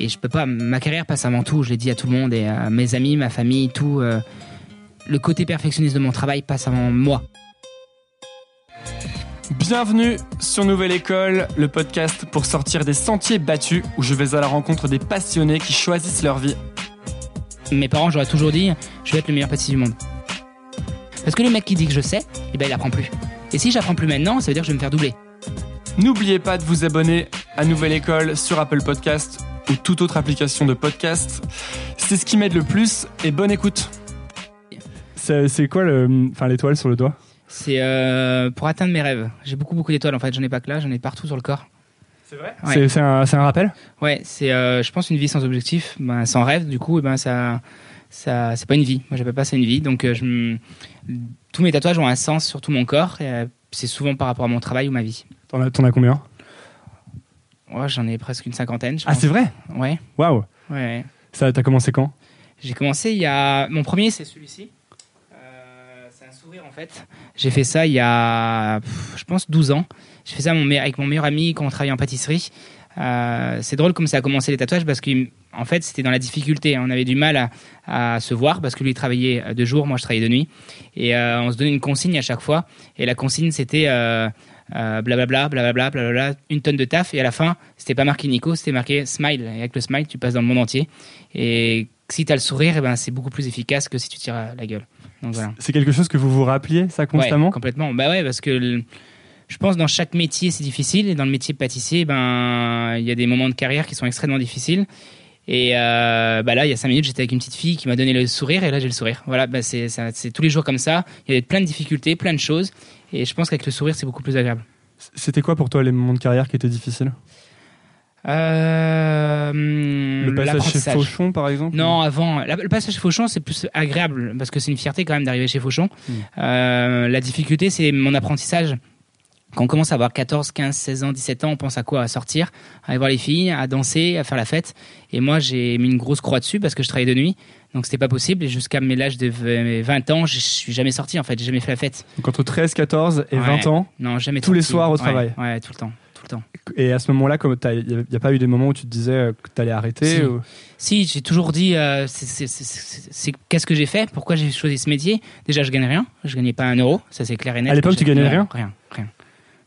Et je peux pas. Ma carrière passe avant tout. Je l'ai dit à tout le monde et à mes amis, ma famille, tout. euh, le côté perfectionniste de mon travail passe avant moi. Bienvenue sur Nouvelle École, le podcast pour sortir des sentiers battus où je vais à la rencontre des passionnés qui choisissent leur vie. Mes parents, j'aurais toujours dit, je vais être le meilleur pâtissier du monde. Parce que le mec qui dit que je sais, eh ben il apprend plus. Et si j'apprends plus maintenant, ça veut dire que je vais me faire doubler. N'oubliez pas de vous abonner à Nouvelle École sur Apple Podcast ou toute autre application de podcast. C'est ce qui m'aide le plus et bonne écoute. C'est quoi le, enfin l'étoile sur le doigt? C'est euh, pour atteindre mes rêves. J'ai beaucoup beaucoup d'étoiles en fait. J'en ai pas que là, j'en ai partout sur le corps. C'est vrai? Ouais. C'est- C'est un, rappel? Ouais, c'est, euh, je pense, une vie sans objectif, ben, sans rêve. Du coup, eh ben ça, ça, c'est pas une vie. Moi, j'appelle pas ça une vie. Donc, euh, je, me- tous mes tatouages ont un sens sur tout mon corps. Et, euh, c'est souvent par rapport à mon travail ou ma vie. T'en as, t'en as combien? Ouais, j'en ai presque une cinquantaine. Je Ah c'est vrai? Ouais, Waouh ouais. Ça, t'as commencé quand? J'ai commencé il y a. Mon premier, c'est celui-ci. Euh, c'est un sourire en fait. J'ai fait ça il y a, pff, je pense, 12 ans. J'ai fait ça mon avec mon meilleur ami quand on travaillait en pâtisserie. Euh, c'est drôle comme ça a commencé les tatouages parce qu'en fait, c'était dans la difficulté. On avait du mal à, à se voir parce que lui il travaillait euh, de jour, moi je travaillais de nuit. Et euh, on se donnait une consigne à chaque fois. Et la consigne, c'était. euh, blablabla, blablabla, blablabla, une tonne de taf. Et à la fin, c'était pas marqué Nico, c'était marqué Smile. Et avec le smile, tu passes dans le monde entier. Et si tu as le sourire, eh ben, c'est beaucoup plus efficace que si tu tires à la gueule. Donc voilà. C'est quelque chose que vous vous rappeliez ça constamment? Ouais, complètement. Bah ouais, parce que le- je pense dans chaque métier c'est difficile et dans le métier de pâtissier, ben il y a des moments de carrière qui sont extrêmement difficiles. Et euh, bah là, il y a cinq minutes, j'étais avec une petite fille qui m'a donné le sourire et là j'ai le sourire. Voilà, bah c'est tous les jours comme ça. Il y a plein de difficultés, plein de choses. Et je pense qu'avec le sourire, c'est beaucoup plus agréable. C'était quoi pour toi les moments de carrière qui étaient difficiles? Euh, Le passage chez. Fauchon par exemple Non, avant. la- le passage chez Fauchon, c'est plus agréable parce que c'est une fierté quand même d'arriver chez Fauchon. Mm. Euh, la difficulté, c'est mon apprentissage. Quand on commence à avoir 14, 15, 16 ans, 17 ans, on pense à quoi? À sortir, à aller voir les filles, à danser, à faire la fête. Et moi, j'ai mis une grosse croix dessus parce que je travaillais de nuit. Donc, c'était pas possible. Et jusqu'à mes l'âge de v- 20 ans, je suis jamais sorti en fait. J'ai jamais fait la fête. Donc entre 13, 14 et Ouais. 20 ans Non, jamais Tous les soirs au travail. Ouais, tout le temps. Tout le temps. Et à ce moment-là, il n'y a, pas eu des moments où tu te disais euh, que t'allais arrêter Si. ou- Si, j'ai toujours dit, euh, c'est- qu'est-ce que j'ai fait? Pourquoi j'ai choisi ce métier? Déjà, je gagnais rien. Je gagnais pas un euro. Ça, c'est clair et net. À l'époque, tu gagnais rien? Rien, rien.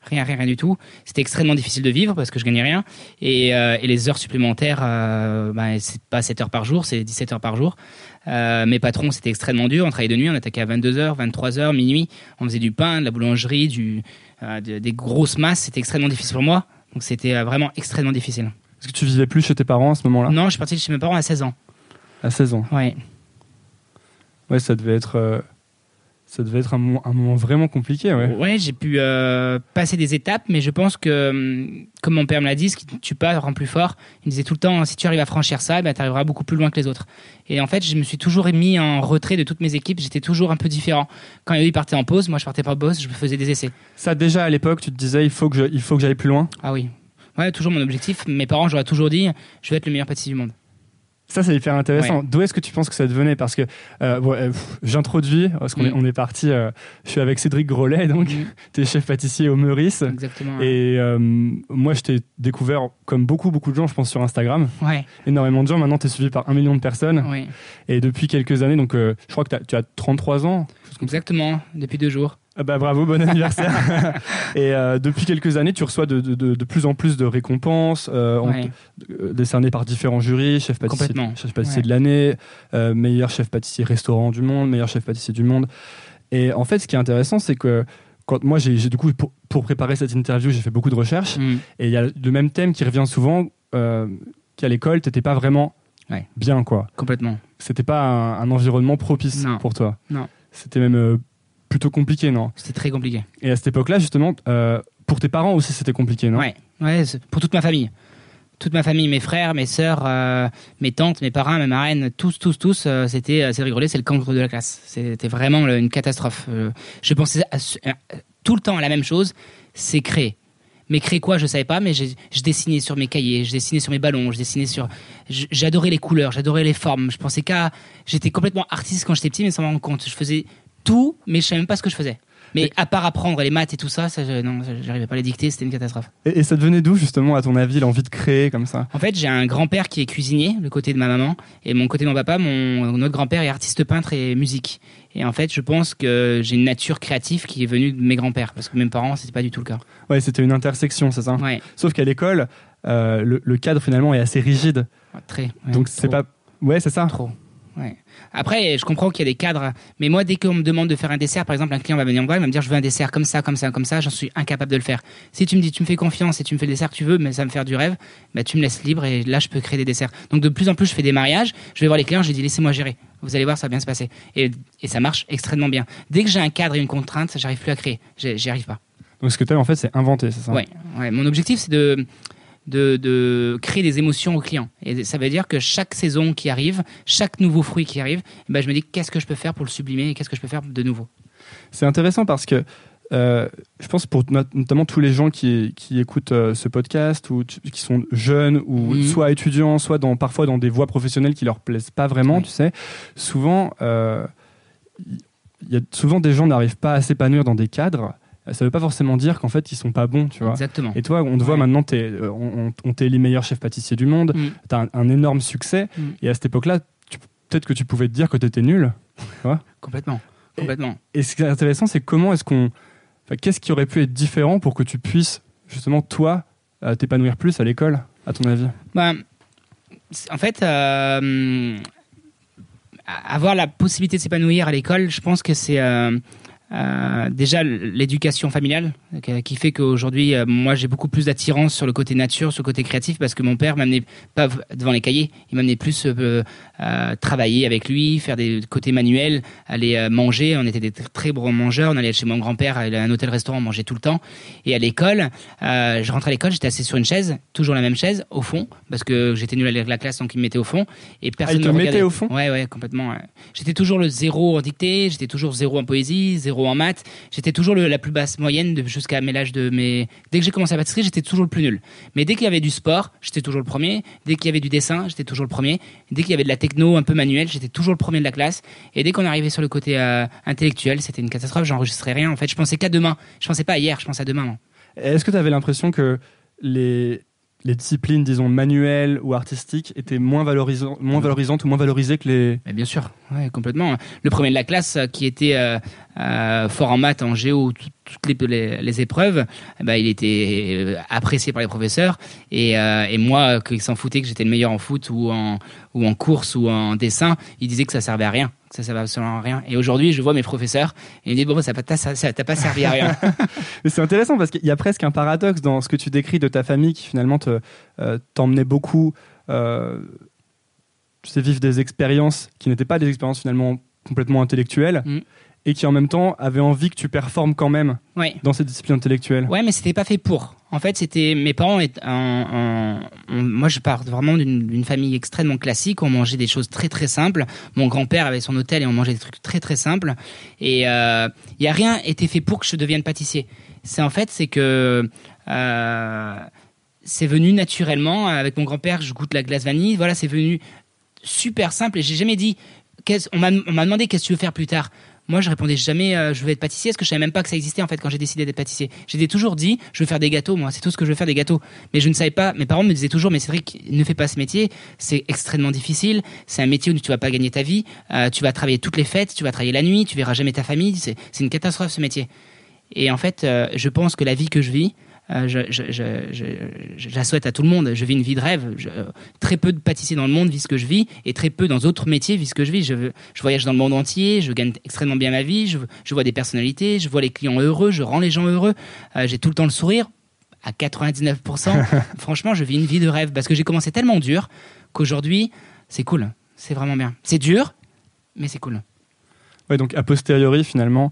Rien, rien, rien du tout. C'était extrêmement difficile de vivre parce que je gagnais rien. Et, euh, et les heures supplémentaires, euh, bah, c'est pas 7 heures par jour, c'est 17 heures par jour. Euh, mes patrons, c'était extrêmement dur. On travaillait de nuit, on attaquait à 22h, 23h, minuit. On faisait du pain, de la boulangerie, du, euh, de- des grosses masses. C'était extrêmement difficile pour moi. Donc, c'était vraiment extrêmement difficile. Est-ce que tu vivais plus chez tes parents à ce moment-là? Non, je suis parti de chez mes parents à 16 ans. À 16 ans. Ouais. Ouais, ça devait être, ça devait être un, moment, un moment vraiment compliqué. Ouais. Ouais, j'ai pu euh, passer des étapes, mais je pense que, hum, comme mon père me l'a dit, ce qui ne tue pas rend plus fort. Il me disait tout le temps, si tu arrives à franchir ça, ben, tu arriveras beaucoup plus loin que les autres. Et en fait, je me suis toujours mis en retrait de toutes mes équipes. J'étais toujours un peu différent. Quand eux, ils partaient en pause, moi, je partais pas en pause, je faisais des essais. Ça déjà à l'époque, tu te disais il faut que je- il faut que j'aille plus loin. Ah oui. Ouais, toujours mon objectif. Mes parents, j'aurais toujours dit, je vais être le meilleur pâtissier du monde. Ça, c'est hyper intéressant. Ouais. D'où est-ce que tu penses que ça devenait? Parce que euh, euh, j'introduis, parce qu'on est, Mm. on est parti, euh, je suis avec Cédric Grolet, donc Mm. tu es chef pâtissier au Meurice. Exactement. Et euh, moi, je t'ai découvert, comme beaucoup, beaucoup de gens, je pense, sur Instagram. Ouais, Énormément de gens. Maintenant, tu es suivi par un million de personnes. ouais. Et depuis quelques années, donc je crois que tu as 33 ans. Exactement. Depuis deux jours. Ah bah bravo, bon anniversaire. et euh, depuis quelques années, tu reçois de, de- de- de plus en plus de récompenses euh, Ouais. euh, décernées par différents jurys, chef pâtissier, Complètement. chef pâtissier Ouais. de l'année, euh, meilleur chef pâtissier restaurant du monde, meilleur chef pâtissier du monde. Et en fait, ce qui est intéressant, c'est que quand moi, j'ai du coup, pour, pour préparer cette interview, j'ai fait beaucoup de recherches. Mm. Et il y a le même thème qui revient souvent, qu'à l'école, tu n'étais pas vraiment Ouais. bien, quoi. Complètement. C'était pas un, un environnement propice Non. pour toi. Non. C'était même plutôt compliqué, non C'était très compliqué. Et à cette époque-là, justement, euh, pour tes parents aussi, c'était compliqué, non Ouais, ouais, pour toute ma famille. Toute ma famille, mes frères, mes sœurs, euh, mes tantes, mes parrains, mes marraines, tous, tous, tous, euh, c'était, c'est rigolé, c'est le cancre de la classe. C'était vraiment le- une catastrophe. Je pensais à tout le temps à la même chose, c'est créer. Mais créer quoi, je savais pas, mais j'ai- je dessinais sur mes cahiers, je dessinais sur mes ballons, je dessinais sur. J'adorais les couleurs, j'adorais les formes. Je pensais qu'à. J'étais complètement artiste quand j'étais petit, mais sans m'en rendre compte. Je faisais tout, mais je savais même pas ce que je faisais. Mais à part apprendre les maths et tout ça, ça je- non, j'arrivais pas à les dicter, c'était une catastrophe. Et, et ça devenait d'où justement, à ton avis, l'envie de créer comme ça? En fait, j'ai un grand-père qui est cuisinier, le côté de ma maman, et mon côté de mon papa, mon notre grand-père est artiste peintre et musique. Et en fait, je pense que j'ai une nature créative qui est venue de mes grands-pères, parce que mes parents, c'était pas du tout le cas. Ouais, c'était une intersection, c'est ça? Ouais, Sauf qu'à l'école, euh, le, le cadre finalement est assez rigide. très. ouais, Donc c'est pas. Ouais, c'est ça? Trop. Ouais. Après, je comprends qu'il y a des cadres, mais moi, dès qu'on me demande de faire un dessert, par exemple, un client va venir me voir, il va me dire, je veux un dessert comme ça, comme ça, comme ça, j'en suis incapable de le faire. Si tu me dis, tu me fais confiance et tu me fais le dessert que tu veux, mais ça me faire du rêve, bah, tu me laisses libre et là, je peux créer des desserts. Donc, de plus en plus, je fais des mariages, je vais voir les clients, je dis, laissez-moi gérer. Vous allez voir, ça va bien se passer. Et, et ça marche extrêmement bien. Dès que j'ai un cadre et une contrainte, j'arrive plus à créer. J'y arrive pas. Donc ce que tu as en fait, c'est inventer, c'est ça? Ouais, ouais. Mon objectif, c'est de, de, de créer des émotions aux clients. Et ça veut dire que chaque saison qui arrive, chaque nouveau fruit qui arrive, ben, je me dis qu'est-ce que je peux faire pour le sublimer et qu'est-ce que je peux faire de nouveau? C'est intéressant parce que euh, je pense pour not- notamment tous les gens qui, qui écoutent euh, ce podcast ou qui sont jeunes ou Mhm. soit étudiants, soit dans, parfois dans des voies professionnelles qui leur plaisent pas vraiment, Oui. tu sais, souvent, euh, y a souvent des gens n'arrivent pas à s'épanouir dans des cadres. Ça veut pas forcément dire qu'en fait ils sont pas bons, tu vois. Exactement. Et toi, on te voit Ouais. maintenant, t'es, euh, on, on- on t'élit meilleur chef pâtissier du monde, Mm. tu as un, un énorme succès, Mm. et à cette époque-là, peut-être que tu pouvais te dire que tu étais nul. Complètement. Complètement. Et ce qui est intéressant, c'est comment est-ce qu'on. qu'est-ce qui aurait pu être différent pour que tu puisses, justement, toi, euh, t'épanouir plus à l'école, à ton avis? C'est- en fait, euh, avoir la possibilité de s'épanouir à l'école, je pense que c'est euh, euh, déjà l'éducation familiale euh, qui fait qu'aujourd'hui, euh, moi, j'ai beaucoup plus d'attirance sur le côté nature, sur le côté créatif, parce que mon père m'amenait pas devant les cahiers, il m'amenait plus euh, travailler avec lui, faire des côtés manuels, aller manger. On était des tr- très bons mangeurs. On allait chez mon grand-père, à un hôtel-restaurant, on mangeait tout le temps. Et à l'école, je rentrais à l'école, j'étais assis sur une chaise, toujours la même chaise, au fond, parce que j'étais nul à la classe, donc ils me mettaient au fond. Et personne Ah, ils me regardait. au fond? Ouais, ouais, complètement. ouais. J'étais toujours le zéro en dictée, j'étais toujours zéro en poésie, zéro en maths. J'étais toujours le- la plus basse moyenne jusqu'à mes l'âge de mes. Dès que j'ai commencé la pâtisserie, j'étais toujours le plus nul. Mais dès qu'il y avait du sport, j'étais toujours le premier. Dès qu'il y avait du dessin, j'étais toujours le premier. Dès qu'il y avait de la techno un peu manuelle, j'étais toujours le premier de la classe. Et dès qu'on arrivait sur le côté euh, intellectuel, c'était une catastrophe. J'enregistrais rien. En fait, je pensais qu'à demain. Je pensais pas à hier. Je pensais à demain. Est-ce que tu avais l'impression que les, les disciplines, disons, manuelles ou artistiques étaient moins, moins valorisantes ou moins valorisées que les. Mais bien sûr, ouais, complètement. Le premier de la classe euh, qui était euh, euh, fort en maths, en géo, tout- toutes les, les, les épreuves, eh ben, il était apprécié par les professeurs. Et, euh, et moi, qui s'en foutait que j'étais le meilleur en foot ou en, ou en course ou en dessin, il disait que ça servait à rien. Que ça servait absolument à rien. Et aujourd'hui, je vois mes professeurs et ils me disent bon, ça t'a pas- ça- ça servi à rien. C'est intéressant parce qu'il y a presque un paradoxe dans ce que tu décris de ta famille qui finalement te, euh, t'emmenait beaucoup, euh, tu sais, vivre des expériences qui n'étaient pas des expériences finalement complètement intellectuelles Mm. Et qui en même temps avaient envie que tu performes quand même ouais. dans ces disciplines intellectuelles. Ouais, mais c'était pas fait pour. En fait, c'était mes parents. on- moi, je pars vraiment d'une famille extrêmement classique. On mangeait des choses très très simples. Mon grand-père avait son hôtel et on mangeait des trucs très très simples. Et il euh, y a rien été fait pour que je devienne pâtissier. C'est en fait, c'est que euh, c'est venu naturellement avec mon grand-père. Je goûte la glace vanille. Voilà, c'est venu super simple. Et j'ai jamais dit. on m'a demandé qu'est-ce que tu veux faire plus tard? Moi, je répondais jamais, euh, je veux être pâtissier, parce que je savais même pas que ça existait en fait quand j'ai décidé d'être pâtissier. J'ai toujours dit, je veux faire des gâteaux, moi, c'est tout ce que je veux faire des gâteaux. Mais je ne savais pas. Mes parents me disaient toujours, mais Cédric, ne fais pas ce métier, c'est extrêmement difficile. C'est un métier où tu vas pas gagner ta vie. euh, tu vas travailler toutes les fêtes, tu vas travailler la nuit, tu verras jamais ta famille. C'est c'est une catastrophe ce métier. Et en fait, euh, je pense que la vie que je vis, euh, je, je, je, je, je- je la souhaite à tout le monde. Je vis une vie de rêve. Euh, très peu de pâtissiers dans le monde vivent ce que je vis, et très peu dans d'autres métiers vivent ce que je vis. Je, voyage dans le monde entier, je gagne extrêmement bien ma vie, je, je vois des personnalités, je vois les clients heureux, je rends les gens heureux. Euh, J'ai tout le temps le sourire. À 99%, franchement, je vis une vie de rêve parce que j'ai commencé tellement dur qu'aujourd'hui, c'est cool. C'est vraiment bien. C'est dur, mais c'est cool. Ouais, donc a posteriori, finalement,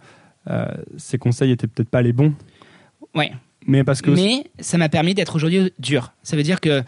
euh, ces conseils étaient peut-être pas les bons, Ouais. Mais parce que. Mais ça m'a permis d'être aujourd'hui dur. Ça veut dire que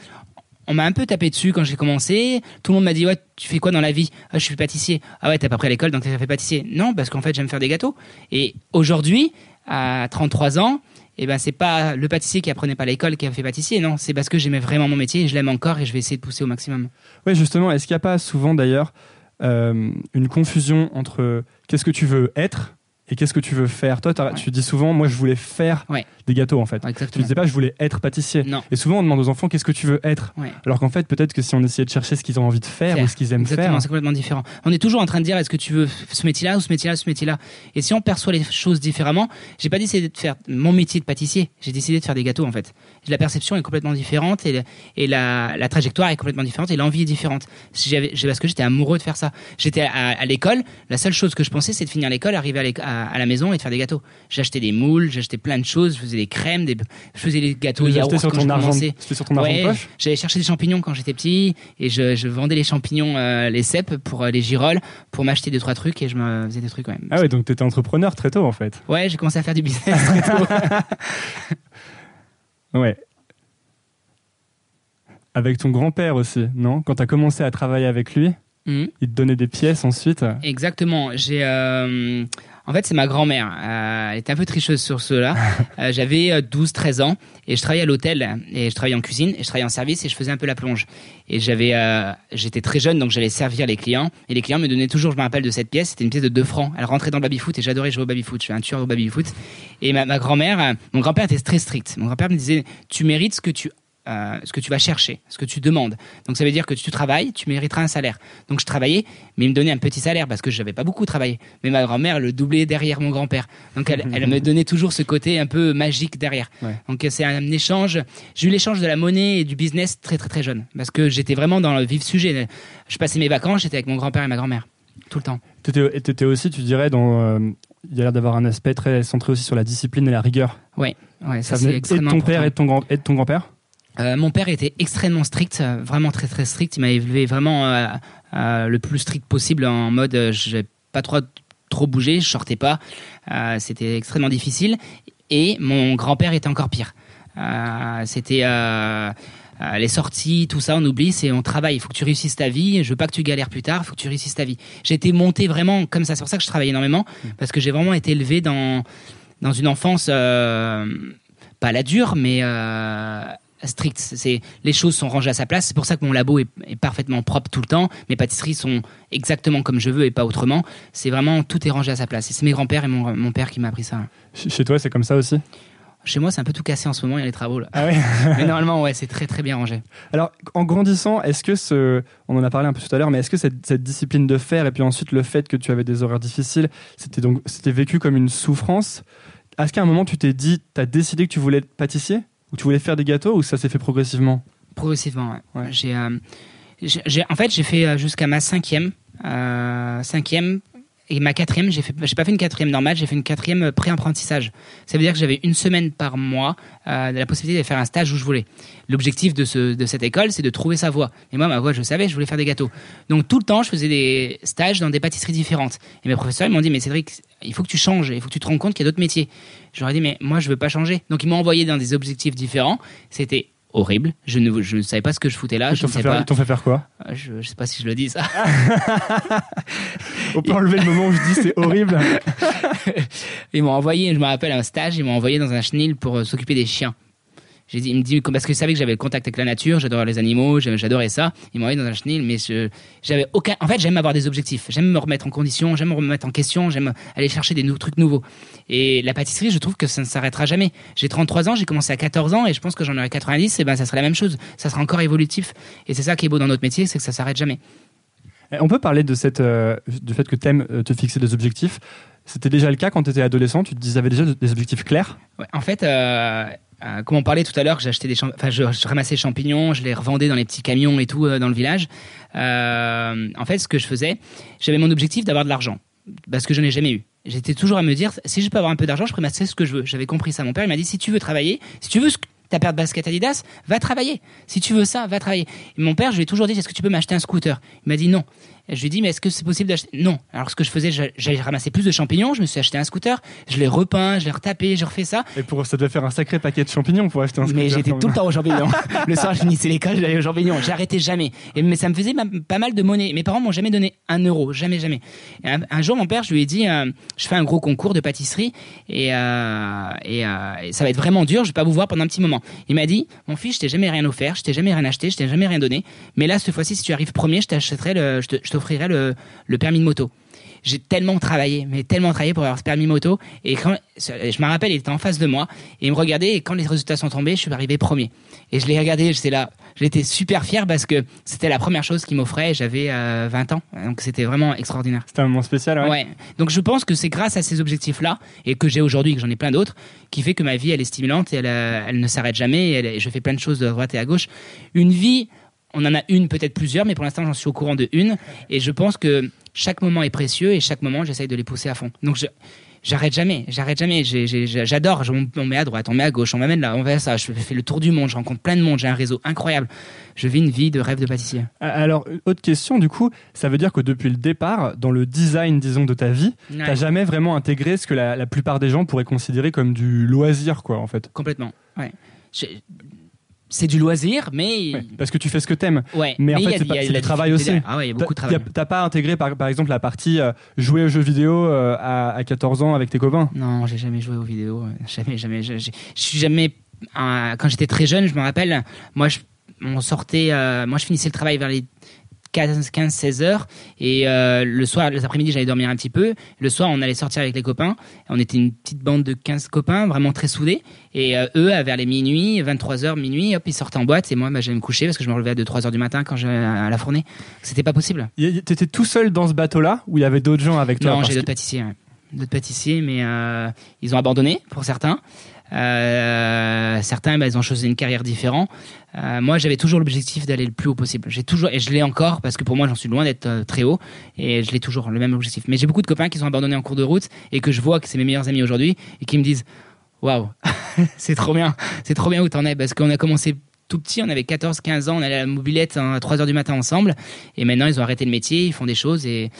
on m'a un peu tapé dessus quand j'ai commencé. Tout le monde m'a dit ouais, tu fais quoi dans la vie? Ah, Je suis pâtissier. Ah ouais, t'as pas pris à l'école donc t'as fait pâtissier. Non, parce qu'en fait j'aime faire des gâteaux. Et aujourd'hui, à 33 ans, eh ben c'est pas le pâtissier qui apprenait pas l'école qui a fait pâtissier. Non, c'est parce que j'aimais vraiment mon métier et je l'aime encore et je vais essayer de pousser au maximum. Oui, justement, est-ce qu'il n'y a pas souvent d'ailleurs euh, une confusion entre qu'est-ce que tu veux être et qu'est-ce que tu veux faire? Toi, Ouais. tu dis souvent, moi, je voulais faire Ouais. des gâteaux, en fait. Tu Exactement. disais pas, je voulais être pâtissier. Non. Et souvent, on demande aux enfants, qu'est-ce que tu veux être? Ouais. Alors qu'en fait, peut-être que si on essayait de chercher ce qu'ils ont envie de faire, Faire. ou ce qu'ils aiment Exactement, faire, c'est complètement différent. On est toujours en train de dire est-ce que tu veux ce métier-là ou ce métier-là, ce métier-là? Et si on perçoit les choses différemment, j'ai pas décidé de faire mon métier de pâtissier, j'ai décidé de faire des gâteaux en fait. La perception est complètement différente et, et la, la trajectoire est complètement différente et l'envie est différente. Parce que j'étais amoureux de faire ça. J'étais à, à l'école, la seule chose que je pensais c'est de finir l'école, arriver à, l'éc- à- à la maison et de faire des gâteaux. J'achetais des moules, j'achetais plein de choses, je faisais des crèmes, des, je faisais des gâteaux les yaourt achetais sur quand ton argent, sur ton argent de poche j'allais chercher des champignons quand j'étais petit et je, je vendais les champignons, euh, les cèpes pour euh, les girolles, pour m'acheter deux trois trucs et je me faisais des trucs quand même. Ah ouais, donc t'étais entrepreneur très tôt, en fait. Ouais, j'ai commencé à faire du business très tôt. Ouais. Avec ton grand-père aussi, non? Quand t'as commencé à travailler avec lui, Mhm. il te donnait des pièces ensuite? Exactement. J'ai, euh, en fait, c'est ma grand-mère. Euh, elle était un peu tricheuse sur cela. Euh, J'avais euh, 12-13 ans et je travaillais à l'hôtel et je travaillais en cuisine et je travaillais en service et je faisais un peu la plonge. Et j'avais, euh, j'étais très jeune donc j'allais servir les clients et les clients me donnaient toujours, je me rappelle de cette pièce, c'était une pièce de 2 francs. Elle rentrait dans le baby-foot et j'adorais jouer au baby-foot. Je suis un tueur au baby-foot. Et ma, ma grand-mère, euh, mon grand-père était très strict. Mon grand-père me disait, tu mérites ce que tu euh, ce que tu vas chercher, ce que tu demandes. Donc ça veut dire que tu travailles, tu mériteras un salaire. Donc je travaillais, mais il me donnait un petit salaire parce que je n'avais pas beaucoup travaillé. Mais ma grand-mère le doublait derrière mon grand-père. Donc elle, elle me donnait toujours ce côté un peu magique derrière. Ouais. Donc c'est un échange. J'ai eu l'échange de la monnaie et du business très très très jeune parce que j'étais vraiment dans le vif sujet. Je passais mes vacances, j'étais avec mon grand-père et ma grand-mère tout le temps. Et t'étais aussi, tu dirais, dans. euh, il y a l'air d'avoir un aspect très centré aussi sur la discipline et la rigueur. Ouais, Ça ça, c'est venait et de extrêmement ton père et de ton, grand, et de ton grand-père? Euh, mon père était extrêmement strict, euh, vraiment très très strict. Il m'a élevé vraiment euh, euh, le plus strict possible en mode je vais pas trop trop bouger, je sortais pas. C'était extrêmement difficile. Et mon grand-père était encore pire. C'était les sorties, tout ça, on oublie, c'est on travaille. Il faut que tu réussisses ta vie. Je veux pas que tu galères plus tard. Il faut que tu réussisses ta vie. J'ai été monté vraiment comme ça. C'est pour ça que je travaille énormément parce que j'ai vraiment été élevé dans dans une enfance pas la dure, mais stricte. C'est les choses sont rangées à sa place. C'est pour ça que mon labo est, est parfaitement propre tout le temps. Mes pâtisseries sont exactement comme je veux et pas autrement. C'est vraiment tout est rangé à sa place. Et c'est mes grands-pères et mon, mon père qui m'a appris ça. Ch- Chez toi, c'est comme ça aussi? Chez moi, c'est un peu tout cassé en ce moment. Il y a les travaux là. Ah Mais normalement, ouais, c'est très très bien rangé. Alors, en grandissant, est-ce que ce. On en a parlé un peu tout à l'heure, mais est-ce que cette, cette discipline de faire et puis ensuite le fait que tu avais des horaires difficiles, c'était donc c'était vécu comme une souffrance? Est-ce qu'à un moment, tu t'es dit, tu as décidé que tu voulais être pâtissier? Tu voulais faire des gâteaux Ou ça s'est fait progressivement Progressivement, ouais. Ouais. J'ai, euh, j'ai- en fait, j'ai fait euh, jusqu'à ma cinquième, euh, cinquième et ma quatrième. J'ai fait, j'ai pas fait une quatrième normale, j'ai fait une quatrième pré-apprentissage. Ça veut dire que j'avais une semaine par mois euh, de la possibilité de faire un stage où je voulais. L'objectif de, ce, de cette école, c'est de trouver sa voie. Et moi, ma voie, je savais, je voulais faire des gâteaux. Donc tout le temps, je faisais des stages dans des pâtisseries différentes. Et mes professeurs, ils m'ont dit, mais Cédric, il faut que tu changes, il faut que tu te rends compte qu'il y a d'autres métiers. Ai dit, mais moi, je veux pas changer. Donc ils m'ont envoyé dans des objectifs différents. C'était horrible. Je ne, je ne savais pas ce que je foutais là. Ils Je t'ont ne fait, fait faire quoi? Euh, Je, je sais pas si je le dis ça. On peut enlever le moment où je dis c'est horrible. Ils m'ont envoyé, je me rappelle, un stage. Ils m'ont envoyé dans un chenil pour euh, s'occuper des chiens. J'ai dit, il me dit parce qu'ils savaient que j'avais le contact avec la nature, j'adorais les animaux, j'adorais ça. Ils m'ont envoyé dans un chenil, mais j'avais aucun. En fait, j'aime avoir des objectifs. J'aime me remettre en condition, j'aime me remettre en question, j'aime aller chercher des trucs nouveaux. Et la pâtisserie, je trouve que ça ne s'arrêtera jamais. J'ai 33 ans, j'ai commencé à 14 ans, et je pense que j'en aurai 90. Et ben, ça sera la même chose. Ça sera encore évolutif. Et c'est ça qui est beau dans notre métier, c'est que ça s'arrête jamais. Eh, On peut parler de cette, euh, du fait que tu aimes te fixer des objectifs. C'était déjà le cas quand tu étais adolescent Tu te disais avais déjà des objectifs clairs? Ouais, en fait, euh, euh, comme on parlait tout à l'heure, j'achetais des enfin, je, ramassais les champignons, je les revendais dans les petits camions et tout euh, dans le village. Euh, en fait, ce que je faisais, j'avais mon objectif d'avoir de l'argent parce que je n'ai jamais eu. J'étais toujours à me dire, si je peux avoir un peu d'argent, je peux m'acheter ce que je veux. J'avais compris ça. Mon père il m'a dit, si tu veux travailler, si tu veux ta paire de basket Adidas, va travailler. Si tu veux ça, va travailler. Et mon père, je lui ai toujours dit, est-ce que tu peux m'acheter un scooter? Il m'a dit non. Je lui ai dit, mais est-ce que c'est possible d'acheter? Non. Alors ce que je faisais, j'a- j'allais ramasser plus de champignons, je me suis acheté un scooter, je l'ai repeint, je l'ai retapé, j'ai refait ça. Et pour ça devait faire un sacré paquet de champignons pour acheter un Mais scooter, j'étais quand tout le temps aux champignons. le soir, je finissais l'école, j'allais aux champignons. J'arrêtais jamais. Et, mais ça me faisait pas mal de monnaie. Mes parents m'ont jamais donné un euro. Jamais, jamais. Et un, un jour, mon père, je lui ai dit, euh, je fais un gros concours de pâtisserie et, euh, et, euh, et ça va être vraiment dur. Je vais pas vous voir pendant un petit moment. Il m'a dit, mon fils, je t'ai jamais rien offert, je t'ai jamais rien acheté, je t'ai jamais rien donné. Mais là, cette fois-ci, si tu arrives premier, je t'achèterai le, je te- je t'offrirai le, le permis de moto. j'ai tellement travaillé, mais tellement travaillé pour avoir ce permis moto. Et quand je me rappelle, il était en face de moi et il me regardait. Et quand les résultats sont tombés, je suis arrivé premier. Et je l'ai regardé, j'étais là, j'étais super fier parce que c'était la première chose qu'il m'offrait. J'avais 20 ans, donc c'était vraiment extraordinaire. C'était un moment spécial, ouais. ouais. Donc je pense que c'est grâce à ces objectifs-là et que j'ai aujourd'hui, que j'en ai plein d'autres, qui fait que ma vie elle est stimulante et elle, elle ne s'arrête jamais. Et elle, je fais plein de choses de droite et à gauche. Une vie on en a une, peut-être plusieurs, mais pour l'instant, j'en suis au courant de une. Et je pense que chaque moment est précieux et chaque moment, j'essaye de les pousser à fond. Donc, je, j'arrête jamais, j'arrête jamais. J'adore. On met à droite, on met à gauche, on m'amène là, on va ça. Je fais le tour du monde, je rencontre plein de monde, j'ai un réseau incroyable. Je vis une vie de rêve de pâtissier. Alors, autre question, du coup, ça veut dire que depuis le départ, dans le design, disons, de ta vie, tu n'as jamais vraiment intégré ce que la, la, plupart des gens pourraient considérer comme du loisir, quoi, en fait. Complètement. Ouais c'est du loisir, mais. parce que tu fais ce que t'aimes. Ouais. Mais, en fait, c'est du travail aussi. Ah ouais, il y a beaucoup de travail. T'as pas intégré, par, par, exemple, la partie euh, jouer aux jeux vidéo euh, à, 14 ans avec tes copains? Non, j'ai jamais joué aux vidéos. Jamais, jamais. Je suis jamais. quand j'étais très jeune, je me rappelle, moi, je, on sortait. Euh, moi, je finissais le travail vers les 15-16 heures. Et euh, le soir, les après-midi, j'allais dormir un petit peu. Le soir, on allait sortir avec les copains. On était une petite bande de 15 copains, vraiment très soudés. Et euh, eux, vers les minuit, 23 heures, minuit, hop, ils sortaient en boîte. Et moi, bah, j'allais me coucher parce que je me relevais à 2-3 heures du matin quand j'allais à la fournée. C'était pas possible. T'étais tout seul dans ce bateau-là ou il y avait d'autres gens avec toi? Non, j'ai d'autres pâtissiers. D'autres pâtissiers, mais euh, ils ont abandonné pour certains. Euh, certains, bah, ils ont choisi une carrière différente. Euh, moi, j'avais toujours l'objectif d'aller le plus haut possible. J'ai toujours, et je l'ai encore parce que pour moi, j'en suis loin d'être euh, très haut, et je l'ai toujours le même objectif. Mais j'ai beaucoup de copains qui sont abandonnés en cours de route et que je vois que c'est mes meilleurs amis aujourd'hui et qui me disent, waouh, c'est trop bien, c'est trop bien où t'en es parce qu'on a commencé tout petit, on avait 14, 15 ans, on allait à la mobilette à 3 heures du matin ensemble, et maintenant ils ont arrêté le métier, ils font des choses et,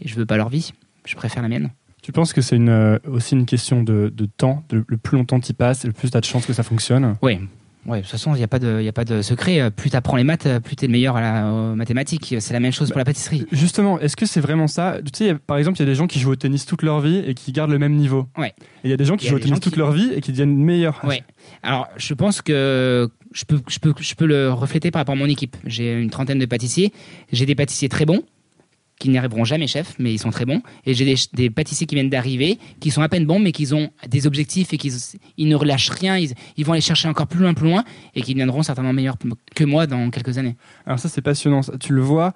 et je veux pas leur vie, je préfère la mienne. Tu penses que c'est une, euh, aussi une question de, temps Le plus longtemps tu passes, le plus tu as de chances que ça fonctionne Oui. Ouais, de toute façon, il n'y a, pas de, a pas de secret. Euh, plus tu apprends les maths, euh, plus tu es le meilleur à la, aux mathématiques. C'est la même chose pour la pâtisserie. Justement, est-ce que c'est vraiment ça? Tu sais, par exemple, il y a des gens qui jouent au tennis toute leur vie et qui gardent le même niveau. Ouais. Et il y a des gens qui jouent au tennis toute leur vie et qui deviennent meilleurs. Ouais. Alors, je pense que je peux, je, peux, je peux le refléter par rapport à mon équipe. J'ai une trentaine de pâtissiers. J'ai des pâtissiers très bons qui n'y arriveront jamais chef, mais ils sont très bons. Et j'ai des, pâtissiers qui viennent d'arriver, qui sont à peine bons, mais qui ont des objectifs et qui ils ne relâchent rien. Ils, ils, vont aller chercher encore plus loin, plus loin, et qui viendront certainement meilleurs que moi dans quelques années. Alors ça, c'est passionnant. Tu le vois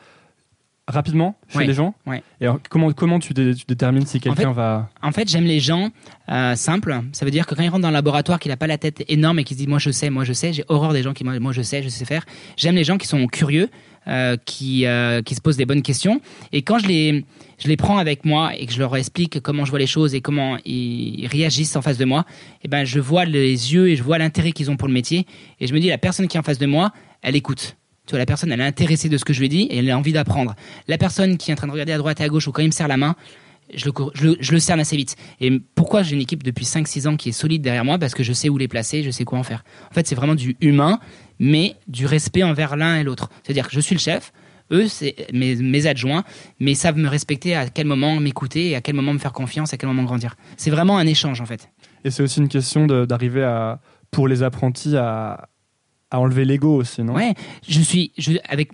rapidement chez les gens. Ouais. Et alors, comment, comment tu, détermines si quelqu'un va... En fait, j'aime les gens euh, simples. Ça veut dire que quand il rentre dans le laboratoire, qu'il n'a pas la tête énorme et qu'il se dit moi je sais, moi je sais, j'ai horreur des gens qui moi, moi je sais, je sais faire. J'aime les gens qui sont curieux, euh, qui, euh, qui se posent des bonnes questions. Et quand je les, je les prends avec moi et que je leur explique comment je vois les choses et comment ils réagissent en face de moi, et eh ben, je vois les yeux et je vois l'intérêt qu'ils ont pour le métier. Et je me dis, la personne qui est en face de moi, elle écoute. Tu vois, la personne, elle est intéressée de ce que je lui dis et elle a envie d'apprendre. La personne qui est en train de regarder à droite et à gauche ou quand il me serre la main, je le, je, le, je le cerne assez vite. Et pourquoi j'ai une équipe depuis 5-6 ans qui est solide derrière moi? Parce que je sais où les placer, je sais quoi en faire. En fait, c'est vraiment du humain, mais du respect envers l'un et l'autre. C'est-à-dire que je suis le chef, eux, c'est mes, mes, adjoints, mais ils savent me respecter à quel moment m'écouter et à quel moment me faire confiance, à quel moment grandir. C'est vraiment un échange, en fait. Et c'est aussi une question d'arriver à, pour les apprentis, à, à enlever l'ego aussi, non? Ouais, je suis, je, avec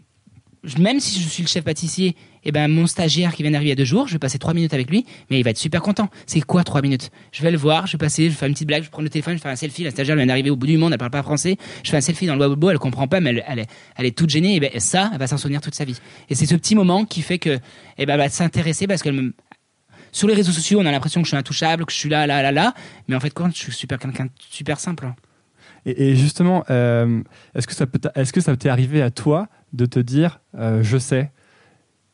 même si je suis le chef pâtissier, eh ben mon stagiaire qui vient d'arriver il y a deux jours, je vais passer trois minutes avec lui, mais il va être super content. C'est quoi trois minutes? Je vais le voir, je vais passer, je vais faire une petite blague, je prends le téléphone, je fais un selfie. La stagiaire vient d'arriver au bout du monde, elle parle pas français. Je fais un selfie dans le bobo, elle comprend pas, mais elle, elle, est, toute gênée. Et ben ça, elle va s'en souvenir toute sa vie. Et c'est ce petit moment qui fait que, eh ben, elle va s'intéresser parce qu'elle me, sur les réseaux sociaux, on a l'impression que je suis intouchable, que je suis là, là, là, là, mais en fait, quand je suis super quelqu'un super simple. Et, justement, euh, est-ce que ça peut, est-ce que ça t'est arrivé à toi de te dire euh, je sais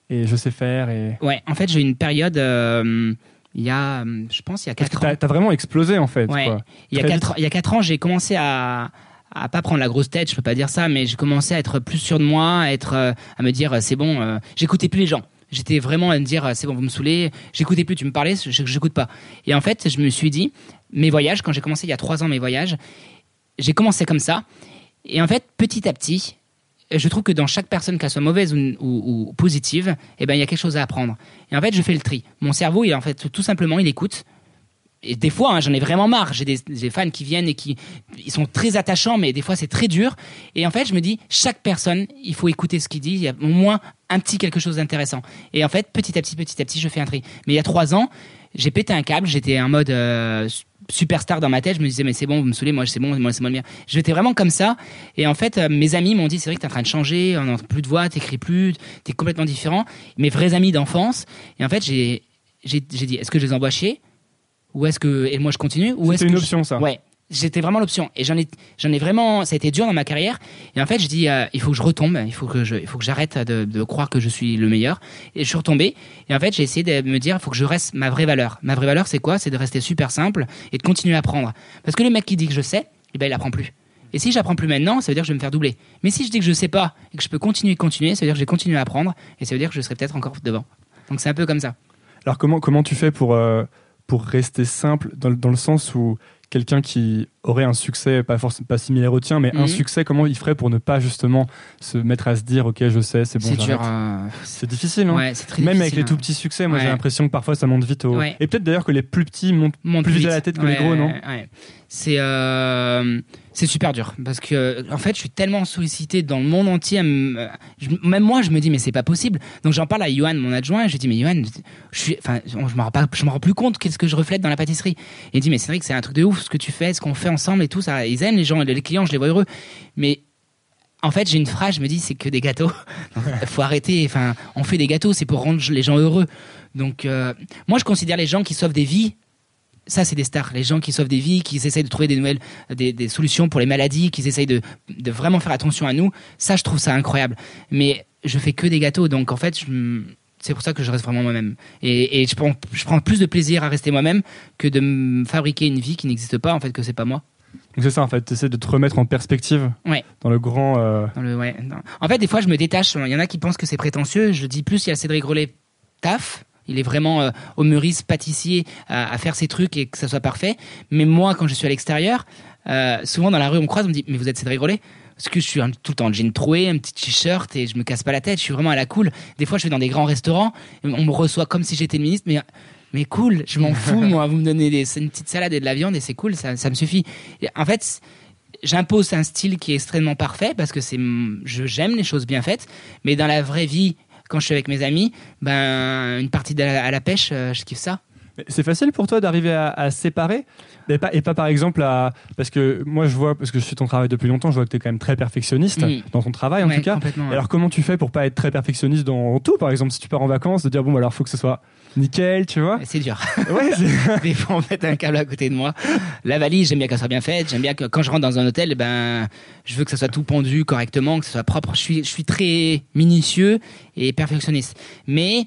et je sais faire et ouais en fait j'ai eu une période euh, il y a je pense il y a 4 ans. t'as as vraiment explosé en fait ouais. il y a 4 il y a quatre ans j'ai commencé à à pas prendre la grosse tête je peux pas dire ça mais j'ai commencé à être plus sûr de moi à être à me dire c'est bon j'écoutais plus les gens. J'étais vraiment à me dire c'est bon vous me saoulez j'écoutais plus tu me parlais j'écoute pas. Et en fait je me suis dit mes voyages quand j'ai commencé il y a 3 ans mes voyages j'ai commencé comme ça et en fait petit à petit je trouve que dans chaque personne, qu'elle soit mauvaise ou, positive, eh ben, il y a quelque chose à apprendre. Et en fait, je fais le tri. Mon cerveau, il, en fait, tout simplement, il écoute. et des fois, hein, j'en ai vraiment marre. J'ai des, fans qui viennent et qui ils sont très attachants, mais des fois c'est très dur. Et en fait, je me dis, chaque personne, il faut écouter ce qu'il dit. Il y a au moins un petit quelque chose d'intéressant. Et en fait, petit à petit, petit à petit, je fais un tri. Mais il y a trois ans, j'ai pété un câble. J'étais en mode euh, superstar dans ma tête. Je me disais, mais c'est bon, vous me saoulez, moi c'est bon, moi c'est moi le mien. J'étais vraiment comme ça. Et en fait, euh, mes amis m'ont dit, c'est vrai que t'es en train de changer, on n'entend plus de voix, t'écris plus, t'es complètement différent. Mes vrais amis d'enfance. Et en fait, j'ai j'ai j'ai dit, est-ce que je les envoie chier? Ou est-ce que et moi je continue? Ou est-ce C'était que une je- option, ça. Ouais. J'étais vraiment l'option. Et j'en ai j'en ai vraiment ça a été dur dans ma carrière. Et en fait je dis euh, il faut que je retombe. Il faut que je il faut que j'arrête de, de croire que je suis le meilleur. Et je suis retombé. Et en fait j'ai essayé de me dire il faut que je reste ma vraie valeur. Ma vraie valeur c'est quoi? C'est de rester super simple et de continuer à apprendre. Parce que le mec qui dit que je sais eh ben il apprend plus. Et si j'apprends plus maintenant ça veut dire que je vais me faire doubler. Mais si je dis que je sais pas et que je peux continuer continuer ça veut dire que je vais continuer à apprendre et ça veut dire que je serai peut-être encore devant. Donc c'est un peu comme ça. Alors comment, comment tu fais pour, euh, pour rester simple dans, dans le sens où quelqu'un qui aurait un succès, pas forcément pas similaire au tien, mais un Mhm. succès, comment il ferait pour ne pas justement se mettre à se dire ok je sais, c'est bon, c'est dur euh, C'est difficile, hein ouais c'est très Même avec les hein. tout petits succès, moi j'ai l'impression que parfois ça monte vite au. Ouais. Et peut-être d'ailleurs que les plus petits montent monte plus vite à la tête que les gros, non? C'est euh, c'est super dur parce que en fait, je suis tellement sollicité dans le monde entier. euh, je- Même moi, je me dis mais c'est pas possible. Donc j'en parle à Johan, mon adjoint. Et je lui dis mais Johan, je suis, enfin, je me rends pas, je me rends plus compte qu'est-ce que je reflète dans la pâtisserie. Et il dit mais c'est vrai que c'est un truc de ouf ce que tu fais, ce qu'on fait ensemble et tout ça. Ils aiment les gens, les clients, je les vois heureux. Mais en fait, j'ai une phrase, je me dis, c'est que des gâteaux. Il faut arrêter. Enfin, on fait des gâteaux, c'est pour rendre les gens heureux. Donc, euh, moi, je considère les gens qui sauvent des vies. Ça, c'est des stars. Les gens qui sauvent des vies, qui essayent de trouver des nouvelles, des, des solutions pour les maladies, qui essayent de, de vraiment faire attention à nous. Ça, je trouve ça incroyable. Mais je fais que des gâteaux. Donc, en fait, c'est pour ça que je reste vraiment moi-même. Et, et je, prends, je prends plus de plaisir à rester moi-même que de me fabriquer une vie qui n'existe pas, en fait, que c'est pas moi. Donc c'est ça en fait, tu essaies de te remettre en perspective Ouais. dans le grand. euh, Dans le, ouais, dans- En fait, des fois, je me détache. Il y en a qui pensent que c'est prétentieux. Je dis plus, il y a Cédric Rollet taf. Il est vraiment euh, au Meurice pâtissier à, à faire ses trucs et que ça soit parfait. Mais moi, quand je suis à l'extérieur, euh, souvent dans la rue, on me croise, on me dit Mais vous êtes Cédric Rollet Parce que je suis un- tout le temps en jean troué, un petit t-shirt et je me casse pas la tête. Je suis vraiment à la cool. Des fois, je vais dans des grands restaurants. on me reçoit comme si j'étais le ministre. Mais, mais cool, je m'en fous, moi. Vous me donnez des, une petite salade et de la viande et c'est cool, ça, ça me suffit. Et en fait, j'impose un style qui est extrêmement parfait parce que c'est je j'aime les choses bien faites mais dans la vraie vie quand je suis avec mes amis ben une partie à la pêche euh, je kiffe ça. C'est facile pour toi d'arriver à, à séparer? Et pas, et pas par exemple à. Parce que moi je vois, parce que je suis ton travail depuis longtemps, je vois que tu es quand même très perfectionniste Mm. dans ton travail en Ouais, tout cas. ouais. Alors comment tu fais pour pas être très perfectionniste dans tout Par exemple, si tu pars en vacances, de dire bon, bah, alors faut que ce soit nickel, tu vois? C'est dur Ouais, des fois on met un câble à côté de moi la valise j'aime bien qu'elle soit bien faite j'aime bien que quand je rentre dans un hôtel ben je veux que ça soit tout pendu correctement que ce soit propre je suis je suis très minutieux et perfectionniste mais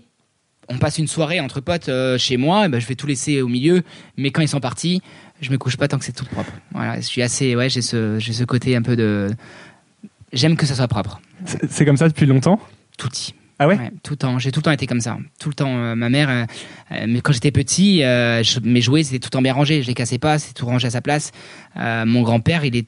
on passe une soirée entre potes euh, chez moi, et ben, je vais tout laisser au milieu, mais quand ils sont partis, je me couche pas tant que c'est tout propre. Voilà, je suis assez, ouais, j'ai ce, j'ai ce côté un peu de, j'aime que ça soit propre, c'est comme ça depuis longtemps? Tout dit. Ah ouais, tout le temps, j'ai tout le temps été comme ça. Tout le temps, euh, ma mère, euh, euh, quand j'étais petit, euh, je- mes jouets c'était tout le temps bien rangé, je les cassais pas, c'était tout rangé à sa place. Mon grand-père, il est,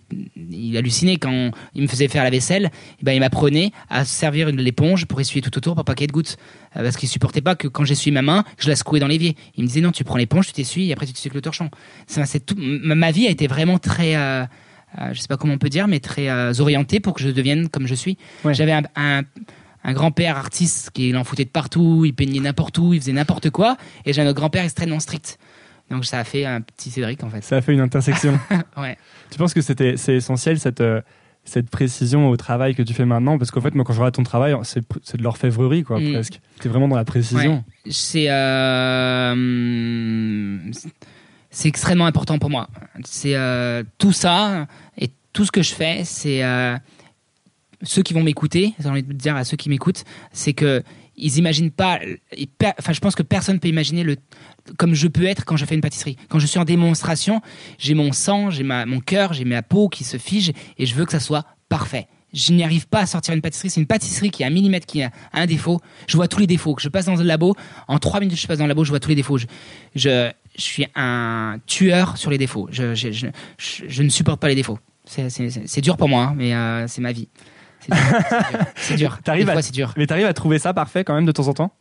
il hallucinait quand il me faisait faire la vaisselle, eh ben il m'apprenait à servir une- l'éponge pour essuyer tout autour pour pas qu'il y ait de gouttes, parce qu'il supportait pas que quand j'essuie ma main, je la secouais dans l'évier. Il me disait non, tu prends l'éponge, tu t'essuies et après tu t'essuies le torchon. Ça, c'est tout. Ma, vie a été vraiment très je sais pas comment on peut dire, mais très orientée pour que je devienne comme je suis. Ouais. J'avais un, un, un grand-père artiste qui en foutait de partout, il peignait n'importe où, il faisait n'importe quoi, et j'ai un autre grand-père extrêmement strict. Donc ça a fait un petit Cédric en fait. ça a fait une intersection. Ouais. Tu penses que c'était c'est essentiel cette euh, cette précision au travail que tu fais maintenant? Parce qu'en fait moi quand je regarde ton travail c'est c'est de l'orfèvrerie quoi Mm. presque. T'es vraiment dans la précision. C'est euh, c'est extrêmement important pour moi. C'est euh, tout ça et tout ce que je fais, c'est euh, ceux qui vont m'écouter. J'ai envie de dire à ceux qui m'écoutent, c'est que ils imaginent pas. Enfin, je pense que personne peut imaginer le comme je peux être quand je fais une pâtisserie. Quand je suis en démonstration, j'ai mon sang, j'ai ma mon cœur, j'ai ma peau qui se fige et je veux que ça soit parfait. Je n'y arrive pas à sortir une pâtisserie. C'est une pâtisserie qui a un millimètre, qui a un défaut. Je vois tous les défauts. Je passe dans le labo, en trois minutes, je passe dans le labo, je vois tous les défauts. Je, je, je suis un tueur sur les défauts. Je, je, je, je- ne supporte pas les défauts. C'est dur pour moi, hein, mais euh, c'est ma vie. C'est dur. c'est. C'est. T'arrives à- c'est dur. Mais t'arrives à trouver ça parfait quand même de temps en temps?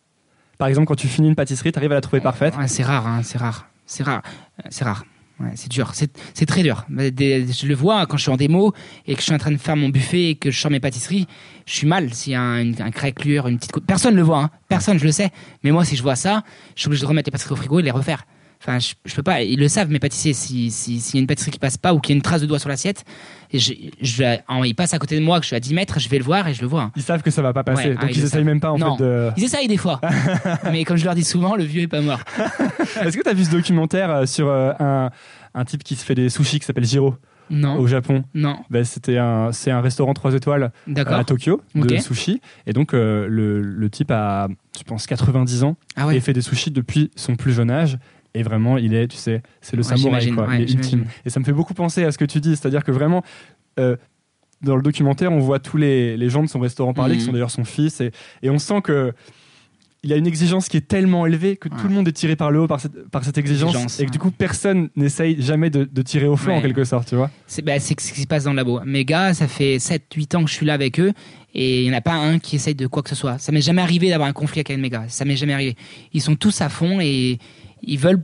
Par exemple quand tu finis une pâtisserie, t'arrives à la trouver parfaite? Ouais, c'est rare, hein, c'est rare. C'est rare. Euh, C'est rare. Ouais, c'est dur. C'est c'est très dur. Bah, Je le vois quand je suis en démo et que je suis en train de faire mon buffet et que je sors mes pâtisseries. Je suis mal s'il y a un, craquelure, une petite. Personne le voit. Hein. Personne, je le sais. Mais moi, si je vois ça, je suis obligé de remettre les pâtisseries au frigo et de les refaire. Enfin, je, je peux pas. Ils le savent, mes pâtissiers. Si- si- S'il y a une pâtisserie qui passe pas ou qu'il y a une trace de doigt sur l'assiette, et je, je, vais- en- il passe à côté de moi, que je suis à 10 mètres, je vais le voir et je le vois. Ils savent que ça va pas passer, Ouais, donc ah, ils ils essayent même pas en Non. fait de. Ils essayent des fois. Mais comme je leur dis souvent, le vieux est pas mort. Est-ce que tu as vu ce documentaire euh, sur euh, un, un type qui se fait des sushis qui s'appelle Jiro? Non. au Japon Non. Ben, C'était un, c'est un restaurant 3 étoiles à. Tokyo de Ok. sushi. Et donc euh, le, le type a, je pense, 90 ans Ah et fait des sushis depuis son plus jeune âge. Et vraiment, il est, tu sais, c'est le Ouais, samouraï, quoi. ouais, il est j'imagine. ultime. Et ça me fait beaucoup penser à ce que tu dis, c'est-à-dire que vraiment, euh, dans le documentaire, on voit tous les, les gens de son restaurant parler, Mhm. qui sont d'ailleurs son fils, et, et on sent que il y a une exigence qui est tellement élevée que tout le monde est tiré par le haut par cette, par cette exigence, Exigence, et que du coup, personne n'essaye jamais de, de tirer au flanc en quelque sorte, tu vois. C'est bah, ce qui se passe dans le labo. Mes gars, ça fait 7-8 ans que je suis là avec eux et il n'y en a pas un qui essaye de quoi que ce soit. Ça m'est jamais arrivé d'avoir un conflit avec un de mes gars. Ça m'est jamais arrivé. Ils sont tous à fond et ils veulent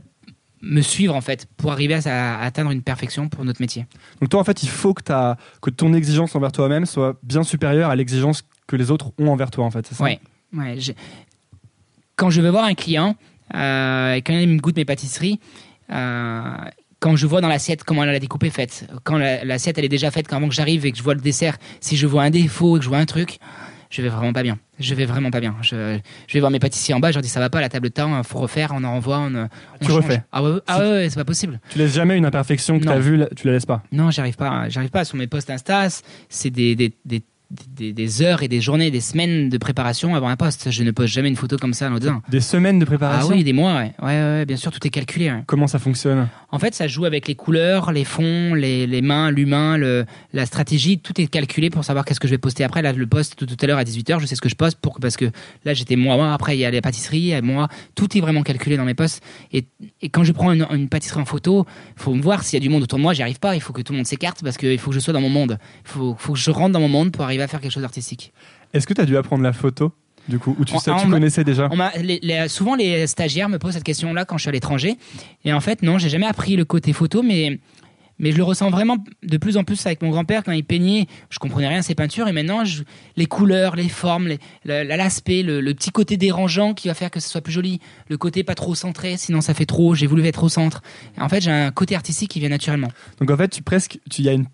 me suivre en fait pour arriver à, à atteindre une perfection pour notre métier. Donc toi, en fait, il faut que, que ton exigence envers toi-même soit bien supérieure à l'exigence que les autres ont envers toi, en fait. c'est ça? Ouais. quand je vais voir un client euh, et quand il me goûte mes pâtisseries, euh, quand je vois dans l'assiette comment la découpe est faite, quand la- l'assiette elle est déjà faite, quand avant que j'arrive et que je vois le dessert, si je vois un défaut et que je vois un truc, je vais vraiment pas bien. Je vais vraiment pas bien. Je, je vais voir mes pâtissiers en bas, je leur dis ça va pas, la table de temps, faut refaire, on en renvoie, on, on Tu change. refais. Ah ouais, ah ouais, ouais, c'est pas possible. Tu laisses jamais une imperfection que tu as vue, tu la laisses pas. Non, j'arrive pas. J'arrive pas. Sur mes posts Insta, c'est des, des, des, des, des heures et des journées, des semaines de préparation avant un post. Je ne poste jamais une photo comme ça l'autre Des semaines de Ah préparation oui, des mois, ouais. Ouais, ouais, ouais, bien sûr, tout est calculé. ouais. Comment ça fonctionne En fait, ça joue avec les couleurs, les fonds, les, les mains, l'humain, le, la stratégie. Tout est calculé pour savoir qu'est-ce que je vais poster après. Là, le post tout, tout à l'heure à 18h, je sais ce que je poste pour, parce que là, j'étais moi. Après, il y a les pâtisseries, moi. Tout est vraiment calculé dans mes posts. Et, et quand je prends une, une pâtisserie en photo, faut me voir s'il y a du monde autour de moi. J'y arrive pas. Il faut que tout le monde s'écarte parce qu'il faut que je sois dans mon monde. Il faut, faut que je rentre dans mon monde pour arriver à faire quelque chose d'artistique. Est-ce que tu as dû apprendre la photo, du coup Ou tu, sais, en- tu connaissais déjà On m'a- les- les- souvent, les stagiaires me posent cette question-là quand je suis à l'étranger. Et en fait, non, j'ai jamais appris le côté photo, mais, mais je le ressens vraiment de plus en plus avec mon grand-père quand il peignait. Je comprenais rien à ses peintures. Et maintenant, je- les couleurs, les formes, l'aspect, le, le petit côté dérangeant qui va faire que ce soit plus joli. Le côté pas trop centré, sinon ça fait trop. J'ai voulu être au centre. Et en fait, j'ai un côté artistique qui vient naturellement. Donc en fait, tu presque, tu y a une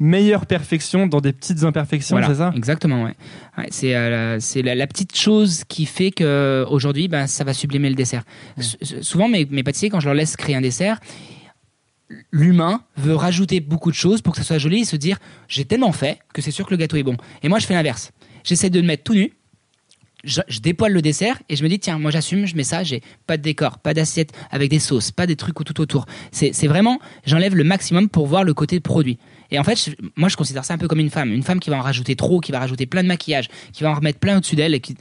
meilleure perfection dans des petites imperfections, Voilà, c'est ça? Exactement, ouais. Ouais, c'est euh, la, la petite chose qui fait que aujourd'hui, ben, ça va sublimer le dessert. Souvent, mes, mes pâtissiers, quand je leur laisse créer un dessert, l'humain veut rajouter beaucoup de choses pour que ça soit joli et se dire j'ai tellement fait que c'est sûr que le gâteau est bon. Et moi, je fais l'inverse. J'essaie de le mettre tout nu. Je, je dépoile le dessert et je me dis tiens moi j'assume je mets ça j'ai pas de décor pas d'assiette avec des sauces pas des trucs tout autour c'est vraiment j'enlève le maximum pour voir le côté produit et en fait je- moi je considère ça un peu comme une femme. Une femme qui va en rajouter trop qui va rajouter plein de maquillage qui va en remettre plein au-dessus d'elle et qui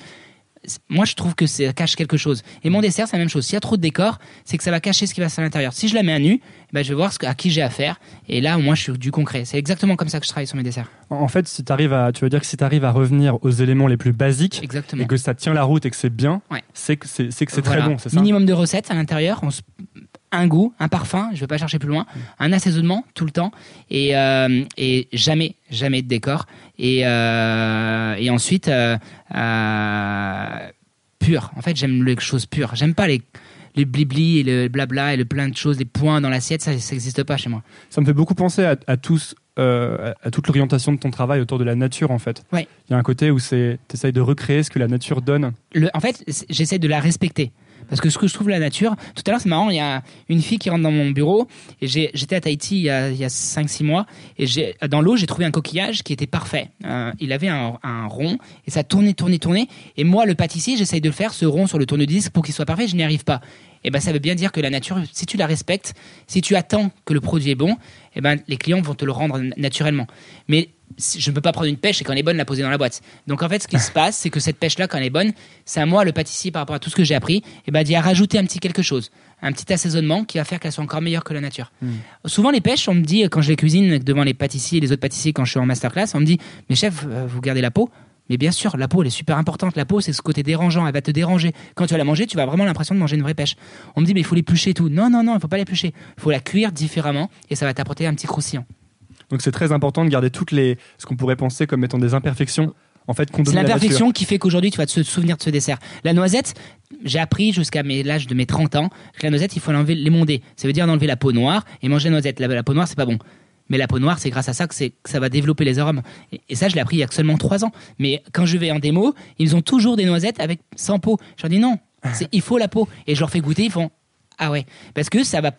c'est- moi je trouve que ça cache quelque chose. Et mon dessert c'est la même chose. S'il y a trop de décor c'est que ça va cacher ce qui va se passer à l'intérieur. Si je la mets à nu eh ben, je vais voir ce à qui j'ai affaire. Et là moi je suis du concret. C'est exactement comme ça que je travaille sur mes desserts. En fait, si t'arrives à, tu veux dire que si tu arrives à revenir aux éléments les plus basiques exactement. et que ça tient la route et que c'est bien, Ouais. c'est que c'est Voilà. très bon, ça? Minimum de recettes à l'intérieur. on se- Un goût, un parfum, je vais pas chercher plus loin, un assaisonnement tout le temps et, euh, et jamais, jamais de décor. Et, euh, et ensuite, euh, pur. En fait, j'aime les choses pures. J'aime pas les, les blibli et le blabla et le plein de choses, les points dans l'assiette, ça n'existe pas chez moi. Ça me fait beaucoup penser à, à tous, euh, à toute l'orientation de ton travail autour de la nature, en fait. Ouais. Il y a un côté où c'est, t'essayes de recréer ce que la nature donne. le, en fait, j'essaie de la respecter. Parce que ce que je trouve la nature, tout à l'heure c'est marrant, il y a une fille qui rentre dans mon bureau et j'étais à Tahiti il y a, il y a 5-6 mois et dans l'eau j'ai trouvé un coquillage qui était parfait. Euh, il avait un, rond et ça tournait, tournait, tournait. Et moi le pâtissier j'essaye de le faire ce rond sur le tourne-disque pour qu'il soit parfait, je n'y arrive pas. Et ben ça veut bien dire que la nature, si tu la respectes, si tu attends que le produit est bon, et ben les clients vont te le rendre na- naturellement. Mais je ne peux pas prendre une pêche et quand elle est bonne la poser dans la boîte. Donc en fait, ce qui se passe, c'est que cette pêche-là, quand elle est bonne, c'est à moi, le pâtissier, par rapport à tout ce que j'ai appris, et ben d'y rajouter un petit quelque chose, un petit assaisonnement qui va faire qu'elle soit encore meilleure que la nature. Souvent les pêches, on me dit quand je les cuisine devant les pâtissiers et les autres pâtissiers quand je suis en masterclass, on me dit mais chef, euh, vous gardez la peau? Mais bien sûr, la peau, elle est super importante. La peau, c'est ce côté dérangeant. Elle va te déranger. Quand tu vas la manger, tu vas avoir vraiment l'impression de manger une vraie pêche. On me dit, mais il faut l'éplucher et tout. Non, non, non, il faut pas l'éplucher. Il faut la cuire différemment et ça va t'apporter un petit croustillant. Donc c'est très important de garder toutes les ce qu'on pourrait penser comme étant des imperfections. En fait, C'est la l'imperfection nature. qui fait qu'aujourd'hui, tu vas te souvenir de ce dessert. La noisette, j'ai appris jusqu'à l'âge de mes 30 ans que la noisette, il faut l'enlever, l'émonder. Ça veut dire d'enlever la peau noire et manger la noisette. La, la peau noire, c'est pas bon. Mais la peau noire, c'est grâce à ça que, que ça va développer les arômes. Et, et ça, je l'ai appris il y a seulement 3 ans. Mais quand je vais en démo, ils ont toujours des noisettes avec sans peau. Je leur dis non, il faut la peau. Et je leur fais goûter, ils font ah ouais. Parce que ça va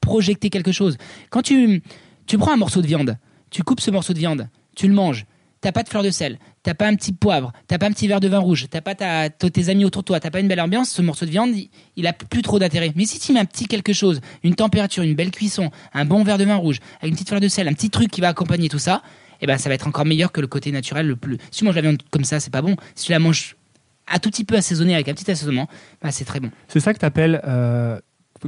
projeter quelque chose. Quand tu, tu prends un morceau de viande, tu coupes ce morceau de viande, tu le manges, t'as pas de fleur de sel, t'as pas un petit poivre, t'as pas un petit verre de vin rouge, t'as pas tes amis autour de toi, t'as pas une belle ambiance, ce morceau de viande, il, a plus trop d'intérêt. Mais si tu mets un petit quelque chose, une température, une belle cuisson, un bon verre de vin rouge, avec une petite fleur de sel, un petit truc qui va accompagner tout ça, eh ben ça va être encore meilleur que le côté naturel le plus. Si tu manges la viande comme ça, c'est pas bon. Si tu la manges un tout petit peu assaisonnée avec un petit assaisonnement, bah, c'est très bon. C'est ça que tu appelles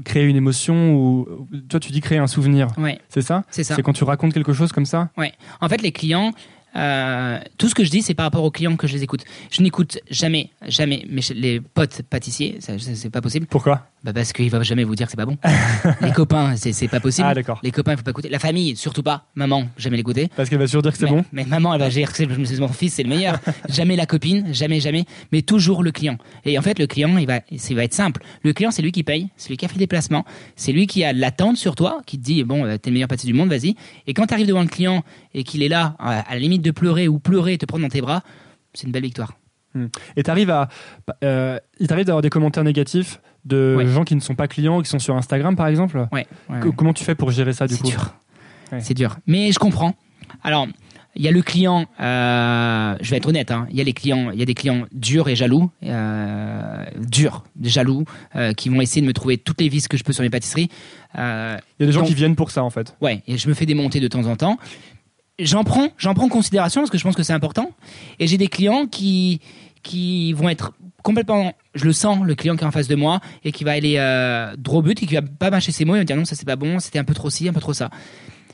créer une émotion ou toi tu dis créer un souvenir. Ouais, C'est ça? C'est ça. C'est quand tu racontes quelque chose comme ça? Ouais. En fait, les clients, euh, tout ce que je dis, c'est par rapport aux clients que je les écoute. Je n'écoute jamais, jamais mes les potes pâtissiers. C'est pas possible. Pourquoi? Bah parce qu'il va jamais vous dire que c'est pas bon. les copains, c'est pas possible. Ah d'accord. Les copains, il faut pas écouter. La famille, surtout pas. Maman, jamais l'écouter. Parce qu'elle va toujours dire que c'est bon. mais maman, elle va dire que c'est mon fils, c'est le meilleur. jamais la copine, jamais, jamais. Mais toujours le client. Et en fait, le client, il va, il va être simple. Le client, c'est lui qui paye, c'est lui qui a fait des placements, c'est lui qui a l'attente sur toi, qui te dit bon, euh, t'es le meilleur pâtissier du monde, vas-y. Et quand tu arrives devant le client et qu'il est là, à à la limite de pleurer ou pleurer et te prendre dans tes bras, c'est une belle victoire. Et t'arrives à, euh, il t'arrive d'avoir des commentaires négatifs de Ouais. gens qui ne sont pas clients, qui sont sur Instagram par exemple. Ouais. ouais. Comment tu fais pour gérer ça du C'est coup dur. Ouais. C'est dur. Mais je comprends. Alors, il y a le client, euh, je vais être honnête, hein, il y a les clients, il y a des clients durs et jaloux, euh, durs, jaloux, euh, qui vont essayer de me trouver toutes les vis que je peux sur mes pâtisseries. Il y a des gens Donc- qui viennent pour ça en fait. ouais, et je me fais démonter de temps en temps. J'en prends, j'en prends en considération parce que je pense que c'est important. Et j'ai des clients qui, qui vont être complètement, je le sens, le client qui est en face de moi et qui va aller euh, droit au but et qui va pas mâcher ses mots et me dire non, ça c'est pas bon, c'était un peu trop ci, un peu trop ça.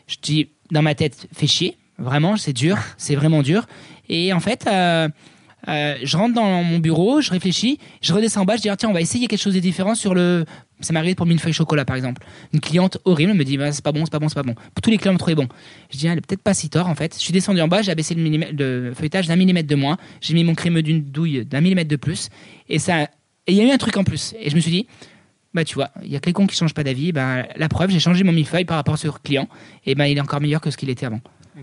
Je dis dans ma tête, fais chier, vraiment, c'est dur, c'est vraiment dur. Et en fait, euh, euh, je rentre dans mon bureau, je réfléchis, je redescends en bas, je dis ah, tiens, on va essayer quelque chose de différent sur le. Ça m'est arrivé pour mille feuilles chocolat par exemple. Une cliente horrible me dit bah, c'est pas bon, c'est pas bon, c'est pas bon. Tous les clients me trouvaient bon. Je dis ah, elle est peut-être pas si tort en fait. Je suis descendu en bas, j'ai abaissé le, feuilletage d'un millimètre de moins, j'ai mis mon crémeux d'une douille d'un millimètre de plus, et ça. Il y a eu un truc en plus. Et je me suis dit bah tu vois, il y a que les cons qui changent pas d'avis. Bah, la preuve, j'ai changé mon millefeuille par rapport à ce client, et ben il est encore meilleur que ce qu'il était avant.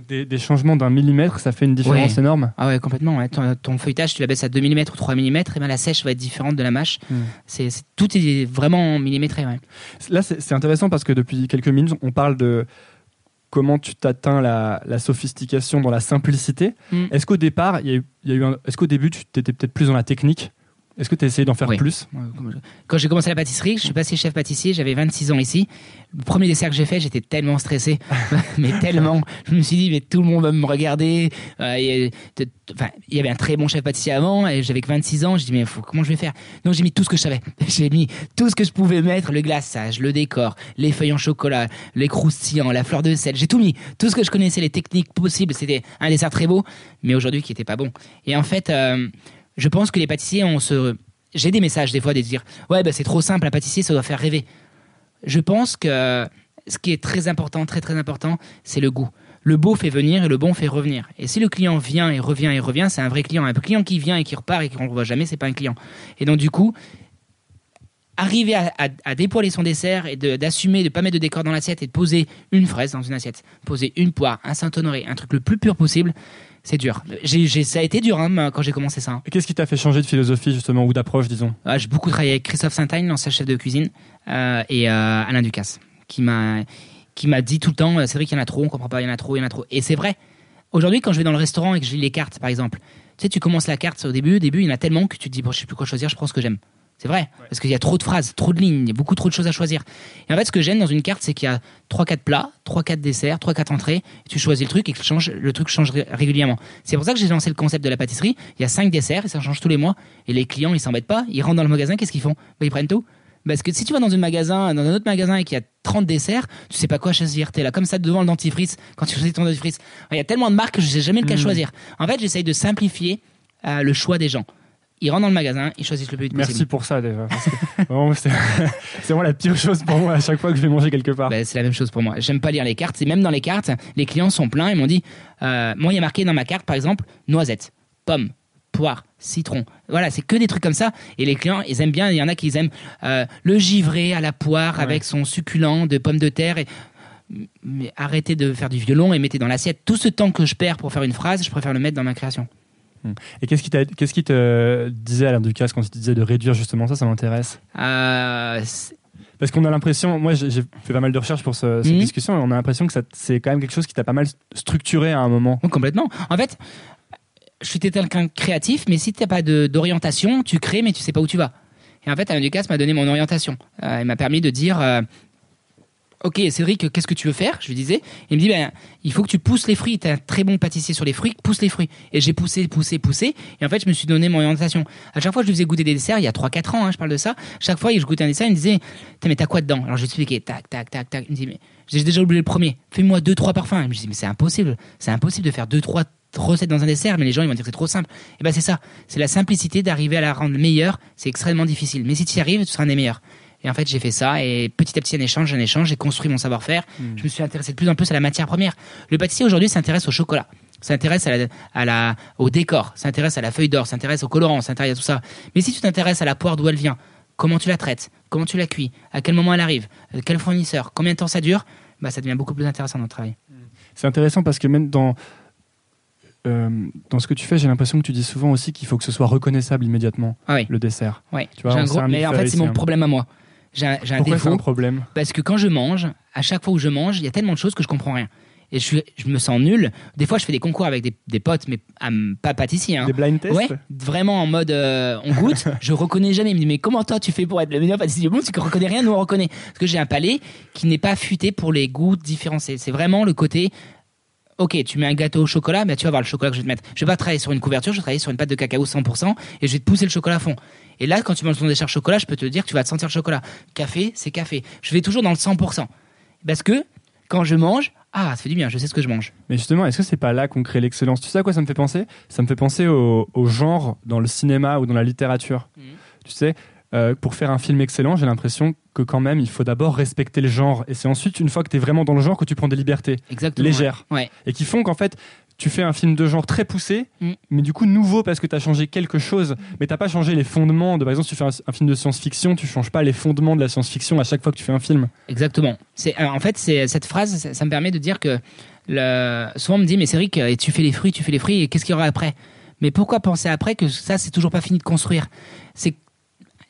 Des, des changements d'un millimètre, ça fait une différence Ouais. énorme. Ah ouais, complètement. ouais. Ton, ton feuilletage, tu la baisses à 2 mm ou 3 mm, et ben la sèche va être différente de la mâche. Mm. C'est, tout est vraiment millimétré. Ouais. Là, c'est intéressant parce que depuis quelques minutes, on parle de comment tu t'atteins la, la sophistication dans la simplicité. Mm. Est-ce qu'au départ, il y a eu, il y a eu un- est-ce qu'au début, tu étais peut-être plus dans la technique Est-ce que tu as essayé d'en faire Oui. plus? Quand j'ai commencé la pâtisserie, je suis passé chef pâtissier, j'avais 26 ans ici. Le premier dessert que j'ai fait, j'étais tellement stressé, mais tellement. Je me suis dit, mais tout le monde va me regarder. Euh, il y avait un très bon chef pâtissier avant, et j'avais que 26 ans. Je dis, mais faut, comment je vais faire? Donc j'ai mis tout ce que je savais. J'ai mis tout ce que je pouvais mettre, le glaçage, le décor, les feuilles en chocolat, les croustillants, la fleur de sel. J'ai tout mis. Tout ce que je connaissais, les techniques possibles. C'était un dessert très beau, mais aujourd'hui qui était pas bon. Et en fait, euh, je pense que les pâtissiers, on se. J'ai des messages des fois de dire Ouais, bah, c'est trop simple, un pâtissier, ça doit faire rêver. Je pense que ce qui est très important, très très important, c'est le goût. Le beau fait venir et le bon fait revenir. Et si le client vient et revient et revient, c'est un vrai client. Un client qui vient et qui repart et qu'on ne revoit jamais, c'est pas un client. Et donc, du coup, arriver à, à- dépoiler son dessert et d'assumer de ne pas mettre de décor dans l'assiette et de poser une fraise dans une assiette, poser une poire, un Saint-Honoré, un truc le plus pur possible, c'est dur. J'ai- j'ai- ça a été dur hein, quand j'ai commencé ça. Et Qu'est-ce qui t'a fait changer de philosophie justement ou d'approche, disons Ah, j'ai beaucoup travaillé avec Christophe Saint-Agne, l'ancien chef de cuisine, euh, et euh, Alain Ducasse, qui m'a qui m'a dit tout le temps, euh, c'est vrai qu'il y en a trop, on comprend pas, il y en a trop, il y en a trop. Et c'est vrai. Aujourd'hui, quand je vais dans le restaurant et que je lis les cartes, par exemple, tu sais, tu commences la carte au début, au début, il y en a tellement que tu te dis, bon, je sais plus quoi choisir, je prends ce que j'aime. C'est vrai, parce qu'il y a trop de phrases, trop de lignes, il y a beaucoup trop de choses à choisir. Et en fait, ce que j'aime dans une carte, c'est qu'il y a 3-4 plats, 3-4 desserts, 3-4 entrées, et tu choisis le truc et que change, le truc change ré- régulièrement. C'est pour ça que j'ai lancé le concept de la pâtisserie. Il y a 5 desserts et ça change tous les mois. Et les clients, ils s'embêtent pas, ils rentrent dans le magasin, qu'est-ce qu'ils font? Bah, Ils prennent tout. Parce que si tu vas dans un magasin, dans un autre magasin et qu'il y a 30 desserts, tu sais pas quoi choisir. T'es là comme ça devant le dentifrice quand tu choisis ton dentifrice. Il y a tellement de marques que je sais jamais lequel Mhm. choisir. En fait, j'essaye de simplifier euh, le choix des gens. Ils rentrent dans le magasin, ils choisissent le plus vite Merci possible. pour ça déjà. vraiment, c'est vraiment la pire chose pour moi à chaque fois que je vais manger quelque part. Bah, c'est la même chose pour moi. J'aime pas lire les cartes. Et même dans les cartes, les clients sont pleins. Ils m'ont dit, euh, moi, il y a marqué dans ma carte, par exemple, noisette, pomme, poire, citron. Voilà, c'est que des trucs comme ça. Et les clients, ils aiment bien. Il y en a qui aiment euh, le givré à la poire Ouais. avec son succulent de pommes de terre. Et... Mais arrêtez de faire du violon et mettez dans l'assiette. Tout ce temps que je perds pour faire une phrase, je préfère le mettre dans ma création. Et qu'est-ce qui, t'a- qu'est-ce qui te disait Alain Ducasse quand il te disait de réduire justement ça Ça m'intéresse? Euh, Parce qu'on a l'impression, moi j'ai fait pas mal de recherches pour ce- cette Mhm. discussion et on a l'impression que c'est quand même quelque chose qui t'a pas mal structuré à un moment. Oui, complètement. En fait, je suis quelqu'un créatif, mais si tu n'as pas d'orientation, tu crées, mais tu sais pas où tu vas. Et en fait, Alain Ducasse m'a donné mon orientation. Euh, il m'a permis de dire euh, Ok, Cédric, qu'est-ce que tu veux faire? Je lui disais. Il me dit ben, Il faut que tu pousses les fruits. Tu es un très bon pâtissier sur les fruits, pousse les fruits. Et j'ai poussé, poussé, poussé. Et en fait, je me suis donné mon orientation. À chaque fois, je lui faisais goûter des desserts, il y a 3-4 ans, hein, je parle de ça. Chaque fois, je goûtais un dessert, il me disait Mais t'as quoi dedans? Alors je lui expliquais Tac, tac, tac, tac. Il me dit Mais j'ai déjà oublié le premier. Fais-moi 2-3 parfums. Je me dis Mais c'est impossible. C'est impossible de faire 2-3 recettes dans un dessert, mais les gens ils vont dire que c'est trop simple. Et ben c'est ça. C'est la simplicité d'arriver à la rendre meilleure. C'est extrêmement difficile. Mais si tu y arrives, tu seras un des meilleurs. Et en fait, j'ai fait ça et petit à petit, un échange, un échange, j'ai construit mon savoir-faire. Je me suis intéressé de plus en plus à la matière première. Le pâtissier aujourd'hui s'intéresse au chocolat, s'intéresse à la, à la, au décor, s'intéresse à la feuille d'or, s'intéresse au colorant, s'intéresse à tout ça. Mais si tu t'intéresses à la poire d'où elle vient, comment tu la traites, comment tu la cuis, à quel moment elle arrive, euh, quel fournisseur, combien de temps ça dure, bah, ça devient beaucoup plus intéressant dans le travail. C'est intéressant parce que même dans, euh, dans ce que tu fais, j'ai l'impression que tu dis souvent aussi qu'il faut que ce soit reconnaissable immédiatement, Ah oui, le dessert. ouais. Tu vois, un gros- mais en fait, c'est mon problème à moi. J'ai un, j'ai un Pourquoi c'est un problème Parce que quand je mange, à chaque fois où je mange, il y a tellement de choses que je comprends rien. Et je, suis, je me sens nul. Des fois, je fais des concours avec des, des potes, mais ah, pas pâtissiers. Hein. Des blind tests Ouais, vraiment en mode euh, on goûte, je reconnais jamais. Il me dit mais comment toi tu fais pour être le meilleur pâtissier du monde Tu ne reconnais rien, nous on reconnaît? Parce que j'ai un palais qui n'est pas affûté pour les goûts différenciés. C'est vraiment le côté. Ok, tu mets un gâteau au chocolat, mais tu vas voir le chocolat que je vais te mettre. Je vais pas travailler sur une couverture, je vais travailler sur une pâte de cacao 100% et je vais te pousser le chocolat à fond. Et là, quand tu manges ton dessert chocolat, je peux te dire que tu vas te sentir le chocolat. Café, c'est café. Je vais toujours dans le 100%. Parce que quand je mange, ah, ça fait du bien, je sais ce que je mange. Mais justement, est-ce que c'est pas là qu'on crée l'excellence? Tu sais à quoi ça me fait penser? Ça me fait penser au, au genre dans le cinéma ou dans la littérature. Mhm. Tu sais, euh, pour faire un film excellent, j'ai l'impression que quand même, il faut d'abord respecter le genre. Et c'est ensuite, une fois que tu es vraiment dans le genre, que tu prends des libertés Exactement. légères. Ouais. Et qui font qu'en fait, tu fais un film de genre très poussé, Mhm. mais du coup nouveau parce que tu as changé quelque chose. Mais t'as pas changé les fondements. De, par exemple, si tu fais un, un film de science-fiction, tu changes pas les fondements de la science-fiction à chaque fois que tu fais un film. Exactement. C'est euh, en fait c'est cette phrase, ça, ça me permet de dire que le, souvent on me dit mais euh, tu fais les fruits, tu fais les fruits et qu'est-ce qu'il y aura après? Mais pourquoi penser après que ça c'est toujours pas fini de construire? C'est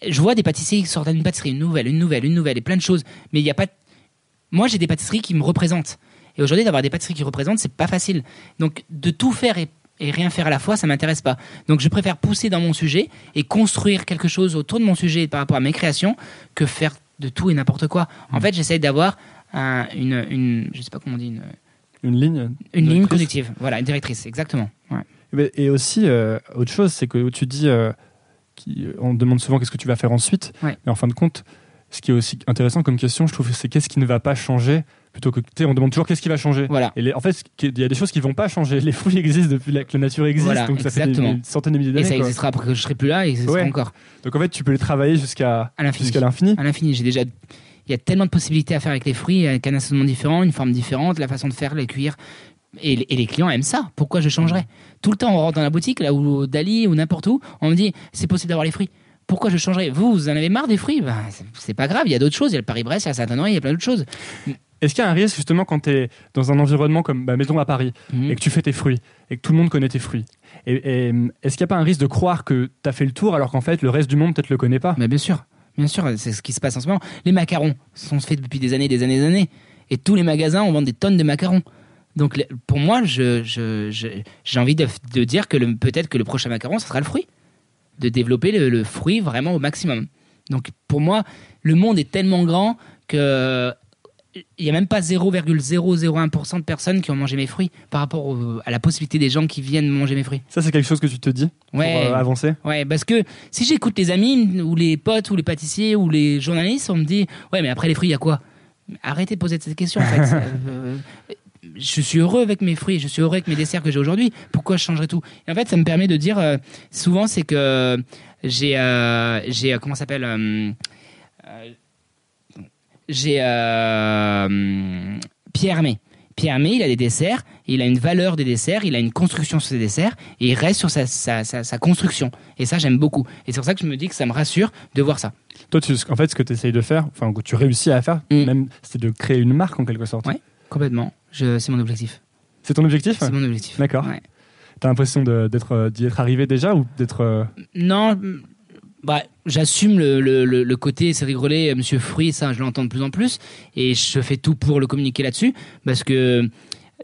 je vois des pâtissiers qui sortent d'une pâtisserie, une nouvelle, une nouvelle, une nouvelle et plein de choses, mais il y a pas. Moi j'ai des pâtisseries qui me représentent et aujourd'hui d'avoir des pâtisseries qui représentent c'est pas facile. Donc de tout faire et et rien faire à la fois, ça m'intéresse pas. Donc je préfère pousser dans mon sujet et construire quelque chose autour de mon sujet par rapport à mes créations que faire de tout et n'importe quoi. En fait, j'essaye d'avoir un- une, une, je sais pas comment on dit, une, Une ligne. une ligne conductive. Voilà, une directrice, exactement. Ouais. Mais- Et aussi, euh, autre chose, c'est que tu dis, euh, qui- on demande souvent qu'est-ce que tu vas faire ensuite. Ouais. Mais en fin de compte, ce qui est aussi intéressant comme question, je trouve, c'est qu'est-ce qui ne va pas changer plutôt que, on demande toujours qu'est-ce qui va changer. Voilà. Et les- en fait, il y a des choses qui vont pas changer. Les fruits existent depuis la- que la nature existe, Voilà, donc ça fait des, exactement. des centaines de milliers Et d'années. ça quoi. existera après que je serai plus là et ça Ouais. encore Donc en fait, tu peux les travailler jusqu'à jusqu'à l'infini. À l'infini. J'ai déjà, il y a tellement de possibilités à faire avec les fruits, avec un assaisonnement différent, une forme différente, la façon de faire, les cuire. Et, les- et les clients aiment ça. Pourquoi je changerais? Tout le temps, on rentre dans la boutique, là où Dali ou n'importe où, on me dit c'est possible d'avoir les fruits. Pourquoi je changerais? Vous, vous en avez marre des fruits? Ben, c'est- pas grave, il y a d'autres choses. Il y a le Paris-Brest, il y a Saint-Honoré, il y a plein d'autres choses. Est-ce qu'il y a un risque justement quand tu es dans un environnement comme, bah, mettons à Paris, Mhm. et que tu fais tes fruits, et que tout le monde connaît tes fruits et, et, est-ce qu'il n'y a pas un risque de croire que tu as fait le tour alors qu'en fait le reste du monde peut-être le connaît pas? Mais bien sûr, bien sûr, c'est ce qui se passe en ce moment. Les macarons sont faits depuis des années, des années, des années. Et tous les magasins, on vend des tonnes de macarons. Donc pour moi, je, je- je- j'ai envie de, de dire que peut-être que le prochain macaron, ce sera le fruit. De développer le, le fruit vraiment au maximum. Donc pour moi, le monde est tellement grand que il n'y a même pas 0,001% de personnes qui ont mangé mes fruits par rapport au- à la possibilité des gens qui viennent manger mes fruits. Ça, c'est quelque chose que tu te dis Ouais. pour euh, avancer? Ouais, parce que si j'écoute les amis ou les potes ou les pâtissiers ou les journalistes, on me dit ouais, mais après les fruits, il y a quoi? Arrêtez de poser cette question en fait. Euh, je suis heureux avec mes fruits, je suis heureux avec mes desserts que j'ai aujourd'hui. Pourquoi je changerais tout? Et en fait, ça me permet de dire, euh, souvent, c'est que j'ai, euh, j'ai, euh, comment ça s'appelle euh, J'ai Pierre Hermé. Pierre Hermé, il a des desserts, il a une valeur des desserts, il a une construction sur ses desserts, et il reste sur sa, sa, sa, sa construction. Et ça, j'aime beaucoup. Et c'est pour ça que je me dis que ça me rassure de voir ça. Toi, tu, en fait, ce que tu essayes de faire, enfin, que tu réussis à faire, Mm. même, c'est de créer une marque en quelque sorte. Ouais. Complètement. Je, c'est mon objectif. C'est ton objectif C'est mon objectif. D'accord. Ouais. T'as l'impression d'être, euh, d'y être arrivé déjà ou d'être. euh, Non, bah, j'assume le, le, le, le côté c'est rigolé, euh, Monsieur Fruit, ça je l'entends de plus en plus, et je fais tout pour le communiquer là-dessus, parce que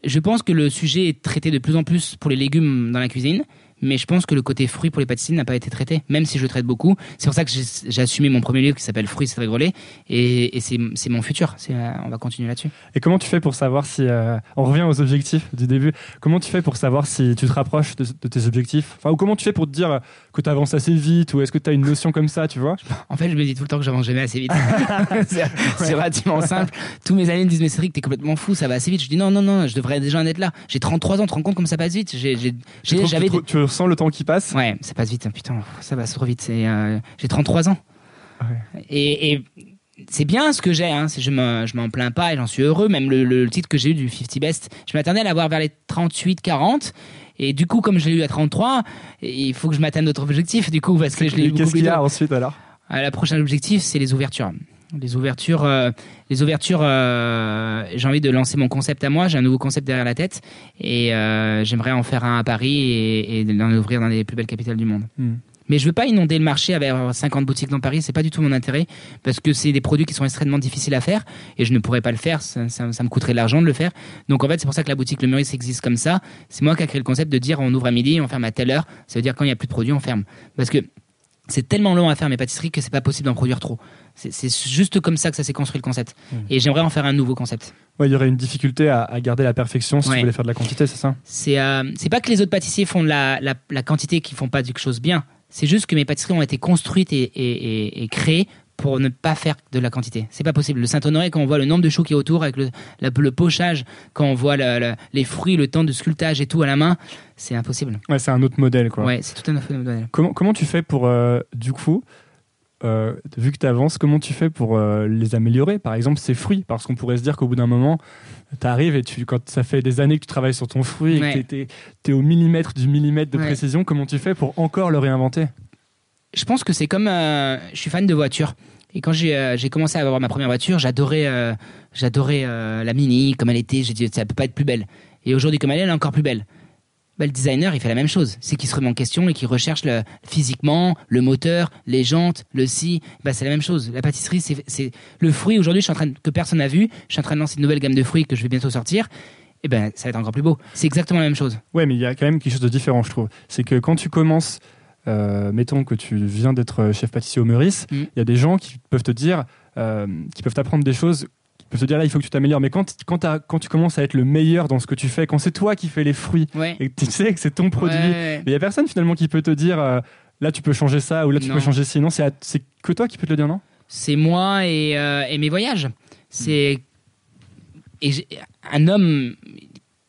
je pense que le sujet est traité de plus en plus pour les légumes dans la cuisine, mais je pense que le côté fruit pour les pâtisseries n'a pas été traité, même si je le traite beaucoup. C'est pour ça que j'ai assumé mon premier livre qui s'appelle Fruits, c'est rigolé, et, et c'est mon futur. Euh, on va continuer là-dessus. Et comment tu fais pour savoir si. euh, On revient aux objectifs du début. Comment tu fais pour savoir si tu te rapproches de, de tes objectifs? Enfin, ou comment tu fais pour te dire que tu avances assez vite Ou est-ce que tu as une notion comme ça, tu vois? En fait, je me dis tout le temps que j'avance jamais assez vite. c'est c'est relativement simple. Tous mes amis me disent, mais Cédric, t'es complètement fou, ça va assez vite. Je dis, non, non, non, je devrais déjà en être là. J'ai 33 ans, tu te rends compte comme ça passe vite J'avais. Ressens le temps qui passe Ouais, ça passe vite, hein, putain, ça va trop vite. Euh, j'ai 33 ans. Et, et c'est bien ce que j'ai, hein, je me, je m'en plains pas et j'en suis heureux. Même le, le titre que j'ai eu du 50 Best, je m'attendais à l'avoir vers les 38, 40. Et du coup, comme je l'ai eu à 33, il faut que je m'atteigne d'autres objectifs, du coup, parce que je l'ai eu Qu'est-ce qu'il y a ensuite alors? Euh, la prochaine objectif, c'est les ouvertures. Les ouvertures, euh, les ouvertures. euh, j'ai envie de lancer mon concept à moi. J'ai un nouveau concept derrière la tête et euh, j'aimerais en faire un à Paris et, et l'en ouvrir dans les plus belles capitales du monde. Hmm. Mais je veux pas inonder le marché avec 50 boutiques dans Paris. C'est pas du tout mon intérêt parce que c'est des produits qui sont extrêmement difficiles à faire et je ne pourrais pas le faire. Ça, ça- ça me coûterait de l'argent de le faire. Donc en fait, c'est pour ça que la boutique Le Meurice existe comme ça. C'est moi qui a créé le concept de dire on ouvre à midi, on ferme à telle heure. Ça veut dire quand il y a plus de produits, on ferme. Parce que c'est tellement long à faire mes pâtisseries que c'est pas possible d'en produire trop. C'est juste comme ça que ça s'est construit le concept. Mmh. Et j'aimerais en faire un nouveau concept. Ouais, il y aurait une difficulté à, à garder la perfection si Ouais. tu voulais faire de la quantité, c'est ça? C'est euh, c'est pas que les autres pâtissiers font de la, la, la quantité qui font pas quelque chose bien. C'est juste que mes pâtisseries ont été construites et, et, et, et créées pour ne pas faire de la quantité. C'est pas possible. Le Saint-Honoré, quand on voit le nombre de choux qui est autour, avec le, la- le pochage, quand on voit le- le- les fruits, le temps de sculptage et tout à la main, c'est impossible. Ouais, c'est un autre modèle quoi. Ouais, c'est tout un autre modèle. Comment, comment tu fais pour, euh, du coup, euh, vu que tu avances, comment tu fais pour euh, les améliorer? Par exemple, ces fruits, parce qu'on pourrait se dire qu'au bout d'un moment, tu arrives et tu, quand ça fait des années que tu travailles sur ton fruit et Ouais. que tu es, au millimètre du millimètre de Ouais. précision, comment tu fais pour encore le réinventer? Je pense que c'est comme euh, je suis fan de voitures. Et quand j'ai euh, commencé à avoir ma première voiture j'adorais euh, j'adorais euh, la mini. Comme elle était j'ai dit ça peut pas être plus belle. Et aujourd'hui comme elle est elle est encore plus belle bah, le designer il fait la même chose. C'est qu'il se remet en question et qu'il recherche le, physiquement le moteur les jantes le si bah, c'est la même chose. La pâtisserie c'est le fruit. Aujourd'hui je suis en train de- que personne n'a vu. Je suis en train de lancer une nouvelle gamme de fruits que je vais bientôt sortir. Et ben ça va être encore plus beau. C'est exactement la même chose. Ouais, mais il y a quand même quelque chose de différent, je trouve. C'est que quand tu commences, euh, mettons que tu viens d'être chef pâtissier au Meurice, il Mm. y a des gens qui peuvent te dire, euh, qui peuvent t'apprendre des choses, peuvent te dire là, il faut que tu t'améliores. Mais quand, quand, tu commences à être le meilleur dans ce que tu fais, quand c'est toi qui fais les fruits ouais et que tu sais que c'est ton produit, Ouais. il y a personne finalement qui peut te dire euh, là, tu peux changer ça ou là, tu Non. peux changer ci. Non, c'est que toi qui peux te le dire, non? C'est moi et, euh, et mes voyages. C'est et un homme,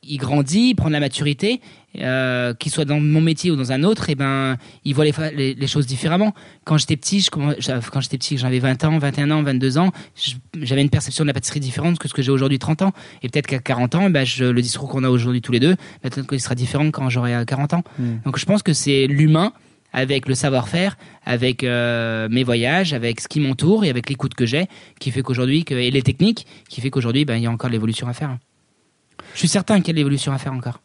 il grandit, il prend de la maturité, euh, qu'il soit dans mon métier ou dans un autre, et ben il voit les, fa- les, les choses différemment. Quand j'étais petit, je, j'a- quand j'étais petit, j'avais 20 ans, 21 ans, 22 ans, j'avais une perception de la pâtisserie différente que ce que j'ai aujourd'hui 30 ans. Et peut-être qu'à 40 ans, eh ben, je, le discours qu'on a aujourd'hui tous les deux, ben, peut-être qu'il sera différent quand j'aurai euh, 40 ans. Mm. Donc je pense que c'est l'humain avec le savoir-faire, avec euh, mes voyages, avec ce qui m'entoure et avec l'écoute que j'ai, qui fait qu'aujourd'hui, que, et les techniques, qui fait qu'aujourd'hui, ben, il y a encore l'évolution à faire. Je suis certain qu'il y a de l'évolution à faire encore.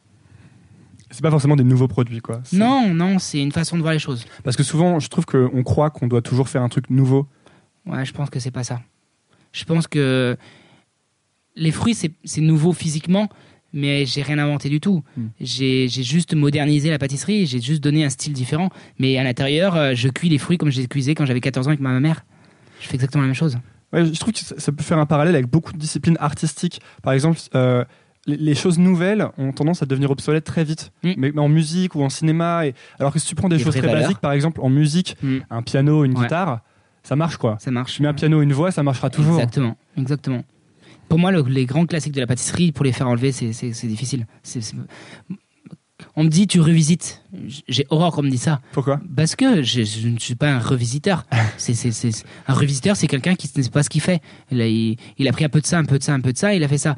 C'est pas forcément des nouveaux produits, quoi. Non, non, c'est une façon de voir les choses. Parce que souvent, je trouve qu'on croit qu'on doit toujours faire un truc nouveau. Ouais, je pense que c'est pas ça. Je pense que les fruits, c'est nouveau physiquement, mais j'ai rien inventé du tout. Hmm. J'ai juste modernisé la pâtisserie, j'ai juste donné un style différent. Mais à l'intérieur, euh, je cuis les fruits comme je les cuisais quand j'avais 14 ans avec ma mère. Je fais exactement la même chose. Ouais, je trouve que ça, ça peut faire un parallèle avec beaucoup de disciplines artistiques. Par exemple, euh, les, les choses nouvelles ont tendance à devenir obsolètes très vite, Mm. mais, mais en musique ou en cinéma. Et... Alors que si tu prends des choses très valeurs. basiques, par exemple en musique, Hmm, un piano, une Ouais. guitare, ça marche quoi. ça marche. Tu mets un piano, une voix, ça marchera toujours. Exactement, exactement. Pour moi, le- les grands classiques de la pâtisserie, pour les faire enlever, c'est difficile. On me dit, tu revisites. J'ai horreur qu'on me dise ça. Pourquoi? Parce que je, je ne suis pas un revisiteur. C'est, un revisiteur, c'est quelqu'un qui ne sait pas ce qu'il fait. Il a, il, il a pris un peu de ça, un peu de ça, un peu de ça, il a fait ça.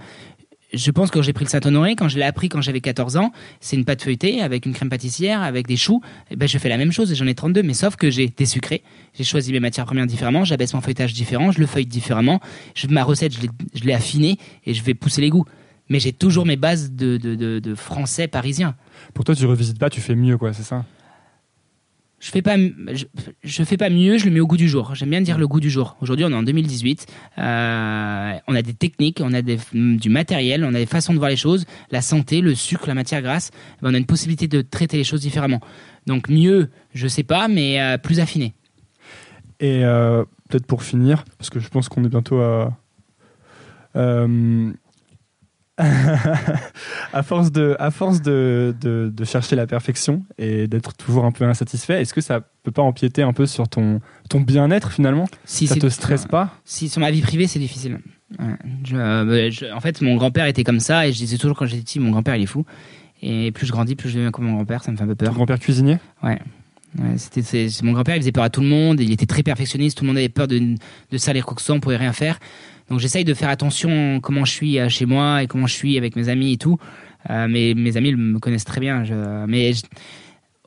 Je pense que j'ai pris le Saint-Honoré, quand je l'ai appris quand j'avais 14 ans, c'est une pâte feuilletée avec une crème pâtissière, avec des choux. Eh ben, je fais la même chose et j'en ai 32, mais sauf que j'ai désucré. J'ai choisi mes matières premières différemment, j'abaisse mon feuilletage différent, je le feuille différemment. Je, ma recette, je l'ai, affinée et je vais pousser les goûts. Mais j'ai toujours mes bases de, de français parisien. Pour toi, tu revisites pas, tu fais mieux, quoi, c'est ça? Je fais pas, je, fais pas mieux, je le mets au goût du jour. J'aime bien dire le goût du jour. Aujourd'hui, on est en 2018. euh, on a des techniques, on a des- du matériel, on a des façons de voir les choses. La santé, le sucre, la matière grasse. ben, on a une possibilité de traiter les choses différemment. Donc mieux, je sais pas, mais euh, plus affiné. Et euh, peut-être pour finir, parce que je pense qu'on est bientôt à. À force de, à force de, de, de chercher la perfection et d'être toujours un peu insatisfait, est-ce que ça peut pas empiéter un peu sur ton, ton bien-être finalement? Si Ça te stresse pas? Si sur ma vie privée, c'est difficile. Ouais. Je- euh, je- en fait, mon grand-père était comme ça et je disais toujours quand j'étais petit, mon grand-père il est fou. Et plus je grandis, plus je deviens comme mon grand-père, ça me fait un peu Ton peur. grand-père cuisinier? Ouais, c'était, c'est- c'est- mon grand-père, il faisait peur à tout le monde. Il était très perfectionniste. Tout le monde avait peur de, de salir quoi que ce soit. On pouvait rien faire. Donc j'essaye de faire attention comment je suis euh, chez moi et comment je suis avec mes amis et tout. Euh, mais mes amis ils me connaissent très bien. Je- mais je-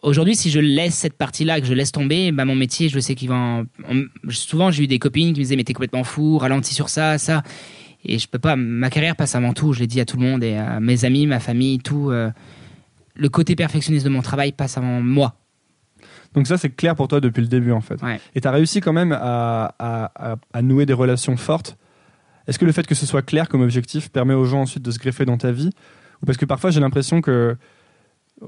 aujourd'hui, si je laisse cette partie-là, que je laisse tomber, bah, mon métier, je sais qu'il va. en- en- souvent, j'ai eu des copines qui me disaient mais t'es complètement fou, ralentis sur ça, ça. Et je peux pas. Ma carrière passe avant tout. Je l'ai dit à tout le monde et à mes amis, ma famille, tout. euh, le côté perfectionniste de mon travail passe avant moi. Donc ça, c'est clair pour toi depuis le début en fait. Ouais. Et tu as réussi quand même à, à- à- à nouer des relations fortes. Est-ce que le fait que ce soit clair comme objectif permet aux gens ensuite de se greffer dans ta vie Ou parce que parfois j'ai l'impression que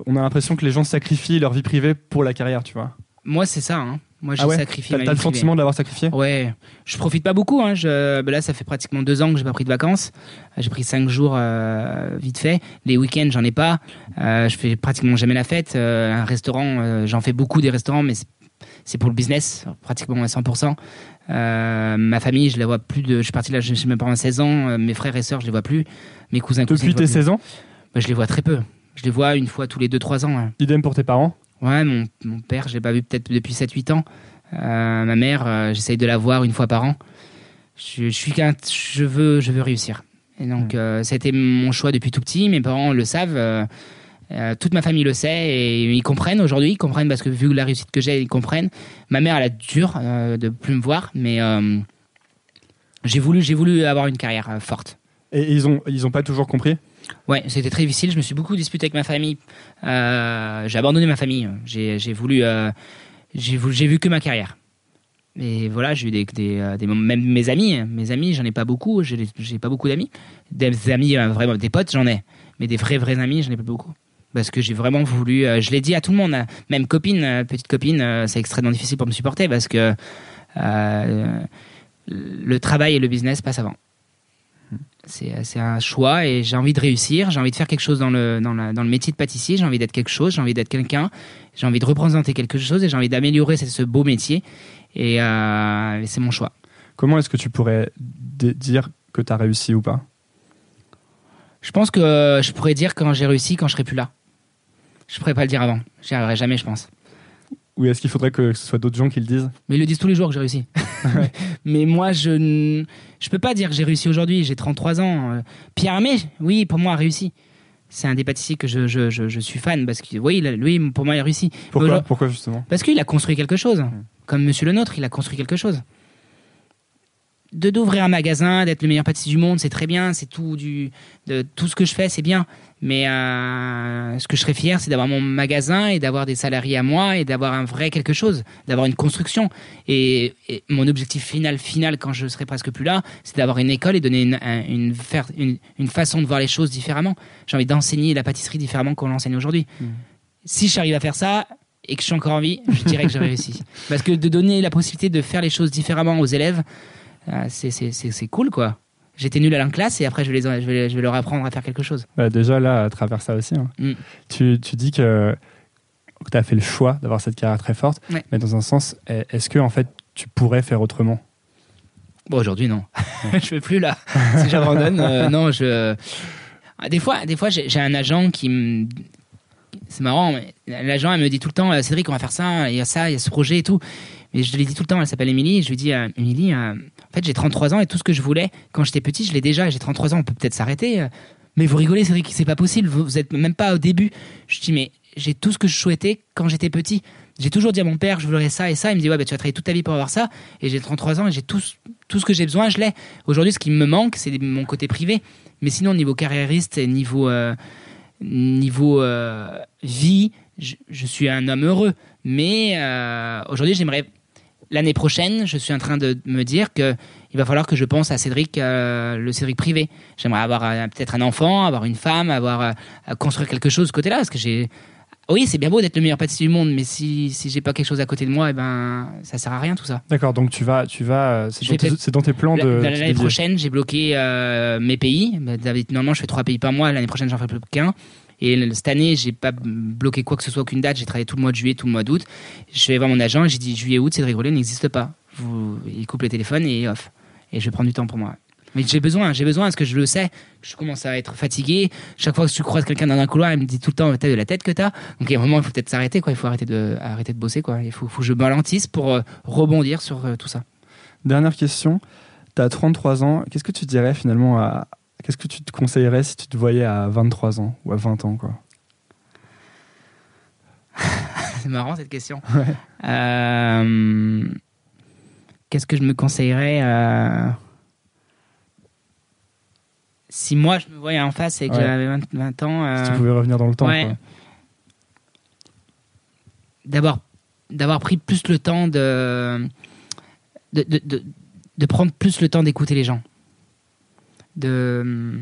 on a l'impression que les gens sacrifient leur vie privée pour la carrière, tu vois? Moi, c'est ça. Hein. Moi, j'ai Ah ouais? sacrifié T'as le sentiment de l'avoir sacrifié? Ouais, je profite pas beaucoup. Hein. Je, ben là, ça fait pratiquement deux ans que j'ai pas pris de vacances. J'ai pris cinq jours euh, vite fait. Les week-ends, j'en ai pas. Euh, je fais pratiquement jamais la fête. Euh, un restaurant, j'en fais beaucoup des restaurants, mais c'est pour le business, pratiquement à 100%. Euh, ma famille, je la vois plus de. Je suis parti là chez mes parents à 16 ans. Euh, mes frères et sœurs, je les vois plus. Mes cousins, Depuis tes les vois plus. 16 ans Ben, je les vois très peu. Je les vois une fois tous les 2-3 ans. hein. Idem pour tes parents Ouais, mon, mon père, je l'ai pas vu peut-être depuis 7-8 ans. Euh, ma mère, euh, j'essaye de la voir une fois par an. Je, je suis qu'un, je veux, je veux réussir. Et donc, euh, ça a été mon choix depuis tout petit. Mes parents le savent. Euh, toute ma famille le sait et ils comprennent aujourd'hui. Ils comprennent parce que vu la réussite que j'ai, ils comprennent. Ma mère, elle a dur euh, de plus me voir, mais euh, j'ai voulu, j'ai voulu avoir une carrière euh, forte. Et ils ont, ils ont pas toujours compris? Ouais, c'était très difficile. Je me suis beaucoup disputé avec ma famille. J'ai abandonné ma famille. J'ai voulu, j'ai vu que ma carrière. Et voilà, j'ai eu des, des, même mes amis, mes amis, j'en ai pas beaucoup. J'ai pas beaucoup d'amis. Des amis, vraiment, des potes, j'en ai. Mais des vrais, vrais amis, j'en ai pas beaucoup. Parce que j'ai vraiment voulu. euh, je l'ai dit à tout le monde, hein. même copine, euh, petite copine, euh, c'est extrêmement difficile pour me supporter parce que le travail et le business passent avant. C'est un choix et j'ai envie de réussir, j'ai envie de faire quelque chose dans le, dans la- dans le métier de pâtissier, j'ai envie d'être quelque chose, j'ai envie d'être quelqu'un, j'ai envie de représenter quelque chose et j'ai envie d'améliorer ce, ce beau métier. Et, euh, c'est mon choix. Comment est-ce que tu pourrais dire que tu as réussi ou pas? Je pense que je pourrais dire quand j'ai réussi, quand je serai plus là. Je pourrais pas le dire avant. J'y arriverai jamais, je pense. Ou est-ce qu'il faudrait que ce soit d'autres gens qui le disent? Mais ils le disent tous les jours que j'ai réussi. Mais moi, je ne je peux pas dire que j'ai réussi aujourd'hui. J'ai 33 ans. Euh, Pierre Hermé, oui, pour moi, a réussi. C'est un des pâtissiers que je, je, je, je suis fan parce que, oui, lui, pour moi, il a réussi. Pourquoi Pourquoi justement? Parce qu'il a construit quelque chose. Comme Monsieur le Nôtre, il a construit quelque chose. De d'ouvrir un magasin, d'être le meilleur pâtissier du monde, c'est très bien. C'est tout du, de tout ce que je fais, c'est bien. Mais euh, ce que je serais fier, c'est d'avoir mon magasin et d'avoir des salariés à moi et d'avoir un vrai quelque chose, d'avoir une construction. Et, et mon objectif final, final, quand je serai presque plus là, c'est d'avoir une école et donner une, un- une, faire, une, une façon de voir les choses différemment. J'ai envie d'enseigner la pâtisserie différemment qu'on l'enseigne aujourd'hui. Si j'arrive à faire ça et que je suis encore en vie, je dirais que j'ai réussi. Parce que de donner la possibilité de faire les choses différemment aux élèves, euh, c'est cool, quoi. J'étais nul à la classe et après je vais, les, je, vais, je vais leur apprendre à faire quelque chose. Bah, Déjà là, à travers ça aussi. hein. Mm. Tu, tu dis que, tu as fait le choix d'avoir cette carrière très forte, Ouais. mais dans un sens, est- est-ce que en fait tu pourrais faire autrement? Bon, aujourd'hui, non. je fais plus là. si j'abandonne, euh, non, je. Ah, Des fois, des fois j'ai j'ai un agent qui me. C'est marrant, mais l'agent, elle me dit tout le temps euh, Cédric, on va faire ça, il y a ça, il y a ce projet et tout. Mais je lui dis tout le temps, elle s'appelle Émilie, je lui dis euh, Émilie, euh, en fait, j'ai 33 ans et tout ce que je voulais quand j'étais petit, je l'ai déjà. J'ai 33 ans, on peut peut-être s'arrêter. euh, Mais vous rigolez, Cédric, c'est pas possible, vous, êtes même pas au début. Je dis Mais j'ai tout ce que je souhaitais quand j'étais petit. J'ai toujours dit à mon père, je voudrais ça et ça. Il me dit, ouais, bah, tu vas travailler toute ta vie pour avoir ça. Et j'ai 33 ans et j'ai tout, tout ce que j'ai besoin, je l'ai. Aujourd'hui, ce qui me manque, c'est mon côté privé. Mais sinon, niveau carriériste et niveau, niveau vie, je, suis un homme heureux. Mais aujourd'hui, j'aimerais. L'année prochaine, je suis en train de me dire que il va falloir que je pense à Cédric, euh, le Cédric privé. J'aimerais avoir euh, peut-être un enfant, avoir une femme, avoir euh, construire quelque chose de ce côté-là, parce que j'ai. Oui, c'est bien beau d'être le meilleur pâtissier du monde, mais si si j'ai pas quelque chose à côté de moi, eh ben ça sert à rien tout ça. D'accord, donc tu vas, tu vas, c'est dans, tes- dans plans de. La- de L'année prochaine, j'ai bloqué mes pays. Bah, Normalement, je fais trois pays par mois. L'année prochaine, j'en ferai plus qu'un. Et cette année, j'ai pas bloqué quoi que ce soit, aucune date. J'ai travaillé tout le mois de juillet, tout le mois d'août. Je vais voir mon agent et j'ai dit juillet-août, Cédric Rollet n'existe pas. Il coupe le téléphone et off. Et je prendre du temps pour moi. Mais j'ai besoin, j'ai besoin parce que je le sais. Je commence à être fatigué. Chaque fois que tu croises quelqu'un dans un couloir, il me dit tout le temps, t'as de la tête que t'as. Donc il y a un moment, il faut peut-être s'arrêter. Il faut arrêter de, arrêter de bosser. Il faut, que je balantisse pour euh, rebondir sur euh, tout ça. Dernière question. Tu as 33 ans. Qu'est-ce que tu dirais finalement à. Qu'est-ce que tu te conseillerais si tu te voyais à 23 ans ou à 20 ans quoi? C'est marrant cette question. Ouais. Euh, Qu'est-ce que je me conseillerais euh, Si moi je me voyais en face et que Ouais. j'avais 20, 20 ans, Si euh, tu pouvais revenir dans le temps. ouais. d'avoir d'avoir pris plus le temps de de, de, de- de prendre plus le temps d'écouter les gens, de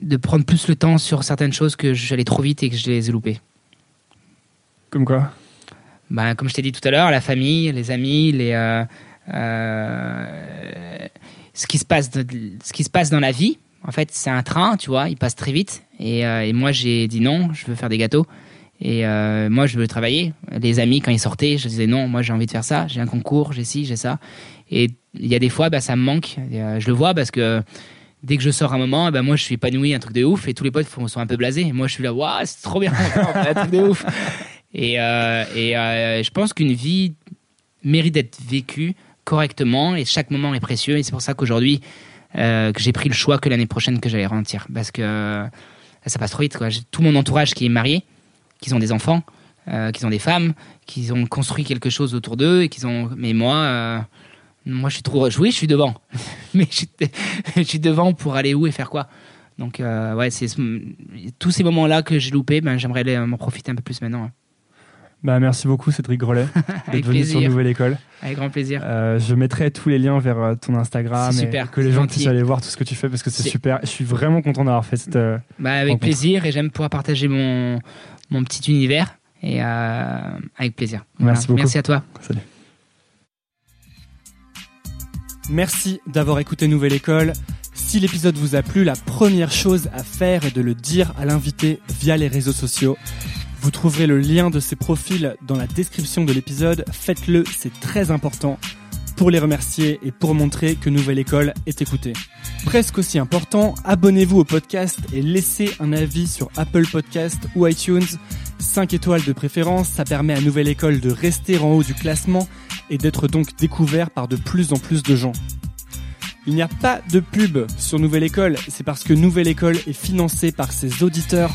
de prendre plus le temps sur certaines choses que j'allais trop vite et que je les ai loupées. Comme quoi? Ben, comme je t'ai dit tout à l'heure, la famille, les amis, les, euh, euh, ce, qui se passe de- ce qui se passe dans la vie, en fait, c'est un train, tu vois, il passe très vite. Et, euh, et moi, j'ai dit non, je veux faire des gâteaux. Et euh, moi, je veux travailler. Les amis, quand ils sortaient, je disais non, moi, j'ai envie de faire ça. J'ai un concours, j'ai ci, j'ai ça. Et il y a des fois, bah, ça me manque. Et, euh, je le vois parce que dès que je sors un moment, eh ben moi, je suis épanoui, un truc de ouf. Et tous les potes sont un peu blasés. Et moi, je suis là, waouh, c'est trop bien, un truc de ouf. Et, euh, euh, je pense qu'une vie mérite d'être vécue correctement et chaque moment est précieux. Et c'est pour ça qu'aujourd'hui, euh, que j'ai pris le choix que l'année prochaine que j'allais ralentir. Parce que ça passe trop vite. J'ai tout mon entourage qui est marié, qui ont des enfants, qui ont des femmes, qui ont construit quelque chose autour d'eux. et qui ont... Mais moi, moi, je suis trop. Oui, je suis devant. Mais je suis, je suis devant pour aller où et faire quoi. Donc, euh, ouais, c'est tous ces moments-là que j'ai loupés, ben, j'aimerais m'en profiter un peu plus maintenant. hein. Bah, merci beaucoup, Cédric Grelet, Avec d'être venu sur. Nouvelle École. Avec grand plaisir. Euh, je mettrai tous les liens vers euh, ton Instagram et super, que les gens puissent aller voir tout ce que tu fais parce que c'est super. Je suis vraiment content d'avoir fait cette. euh, Bah, avec rencontre. plaisir et j'aime pouvoir partager mon, mon petit univers et euh, avec plaisir. Merci beaucoup. Merci à toi. Salut. Merci d'avoir écouté Nouvelle École. Si l'épisode vous a plu, la première chose à faire est de le dire à l'invité via les réseaux sociaux. Vous trouverez le lien de ses profils dans la description de l'épisode. Faites-le, c'est très important pour les remercier et pour montrer que Nouvelle École est écoutée. Presque aussi important, abonnez-vous au podcast et laissez un avis sur Apple Podcast ou iTunes. 5 étoiles de préférence, ça permet à Nouvelle École de rester en haut du classement et d'être donc découvert par de plus en plus de gens. Il n'y a pas de pub sur Nouvelle École, c'est parce que Nouvelle École est financée par ses auditeurs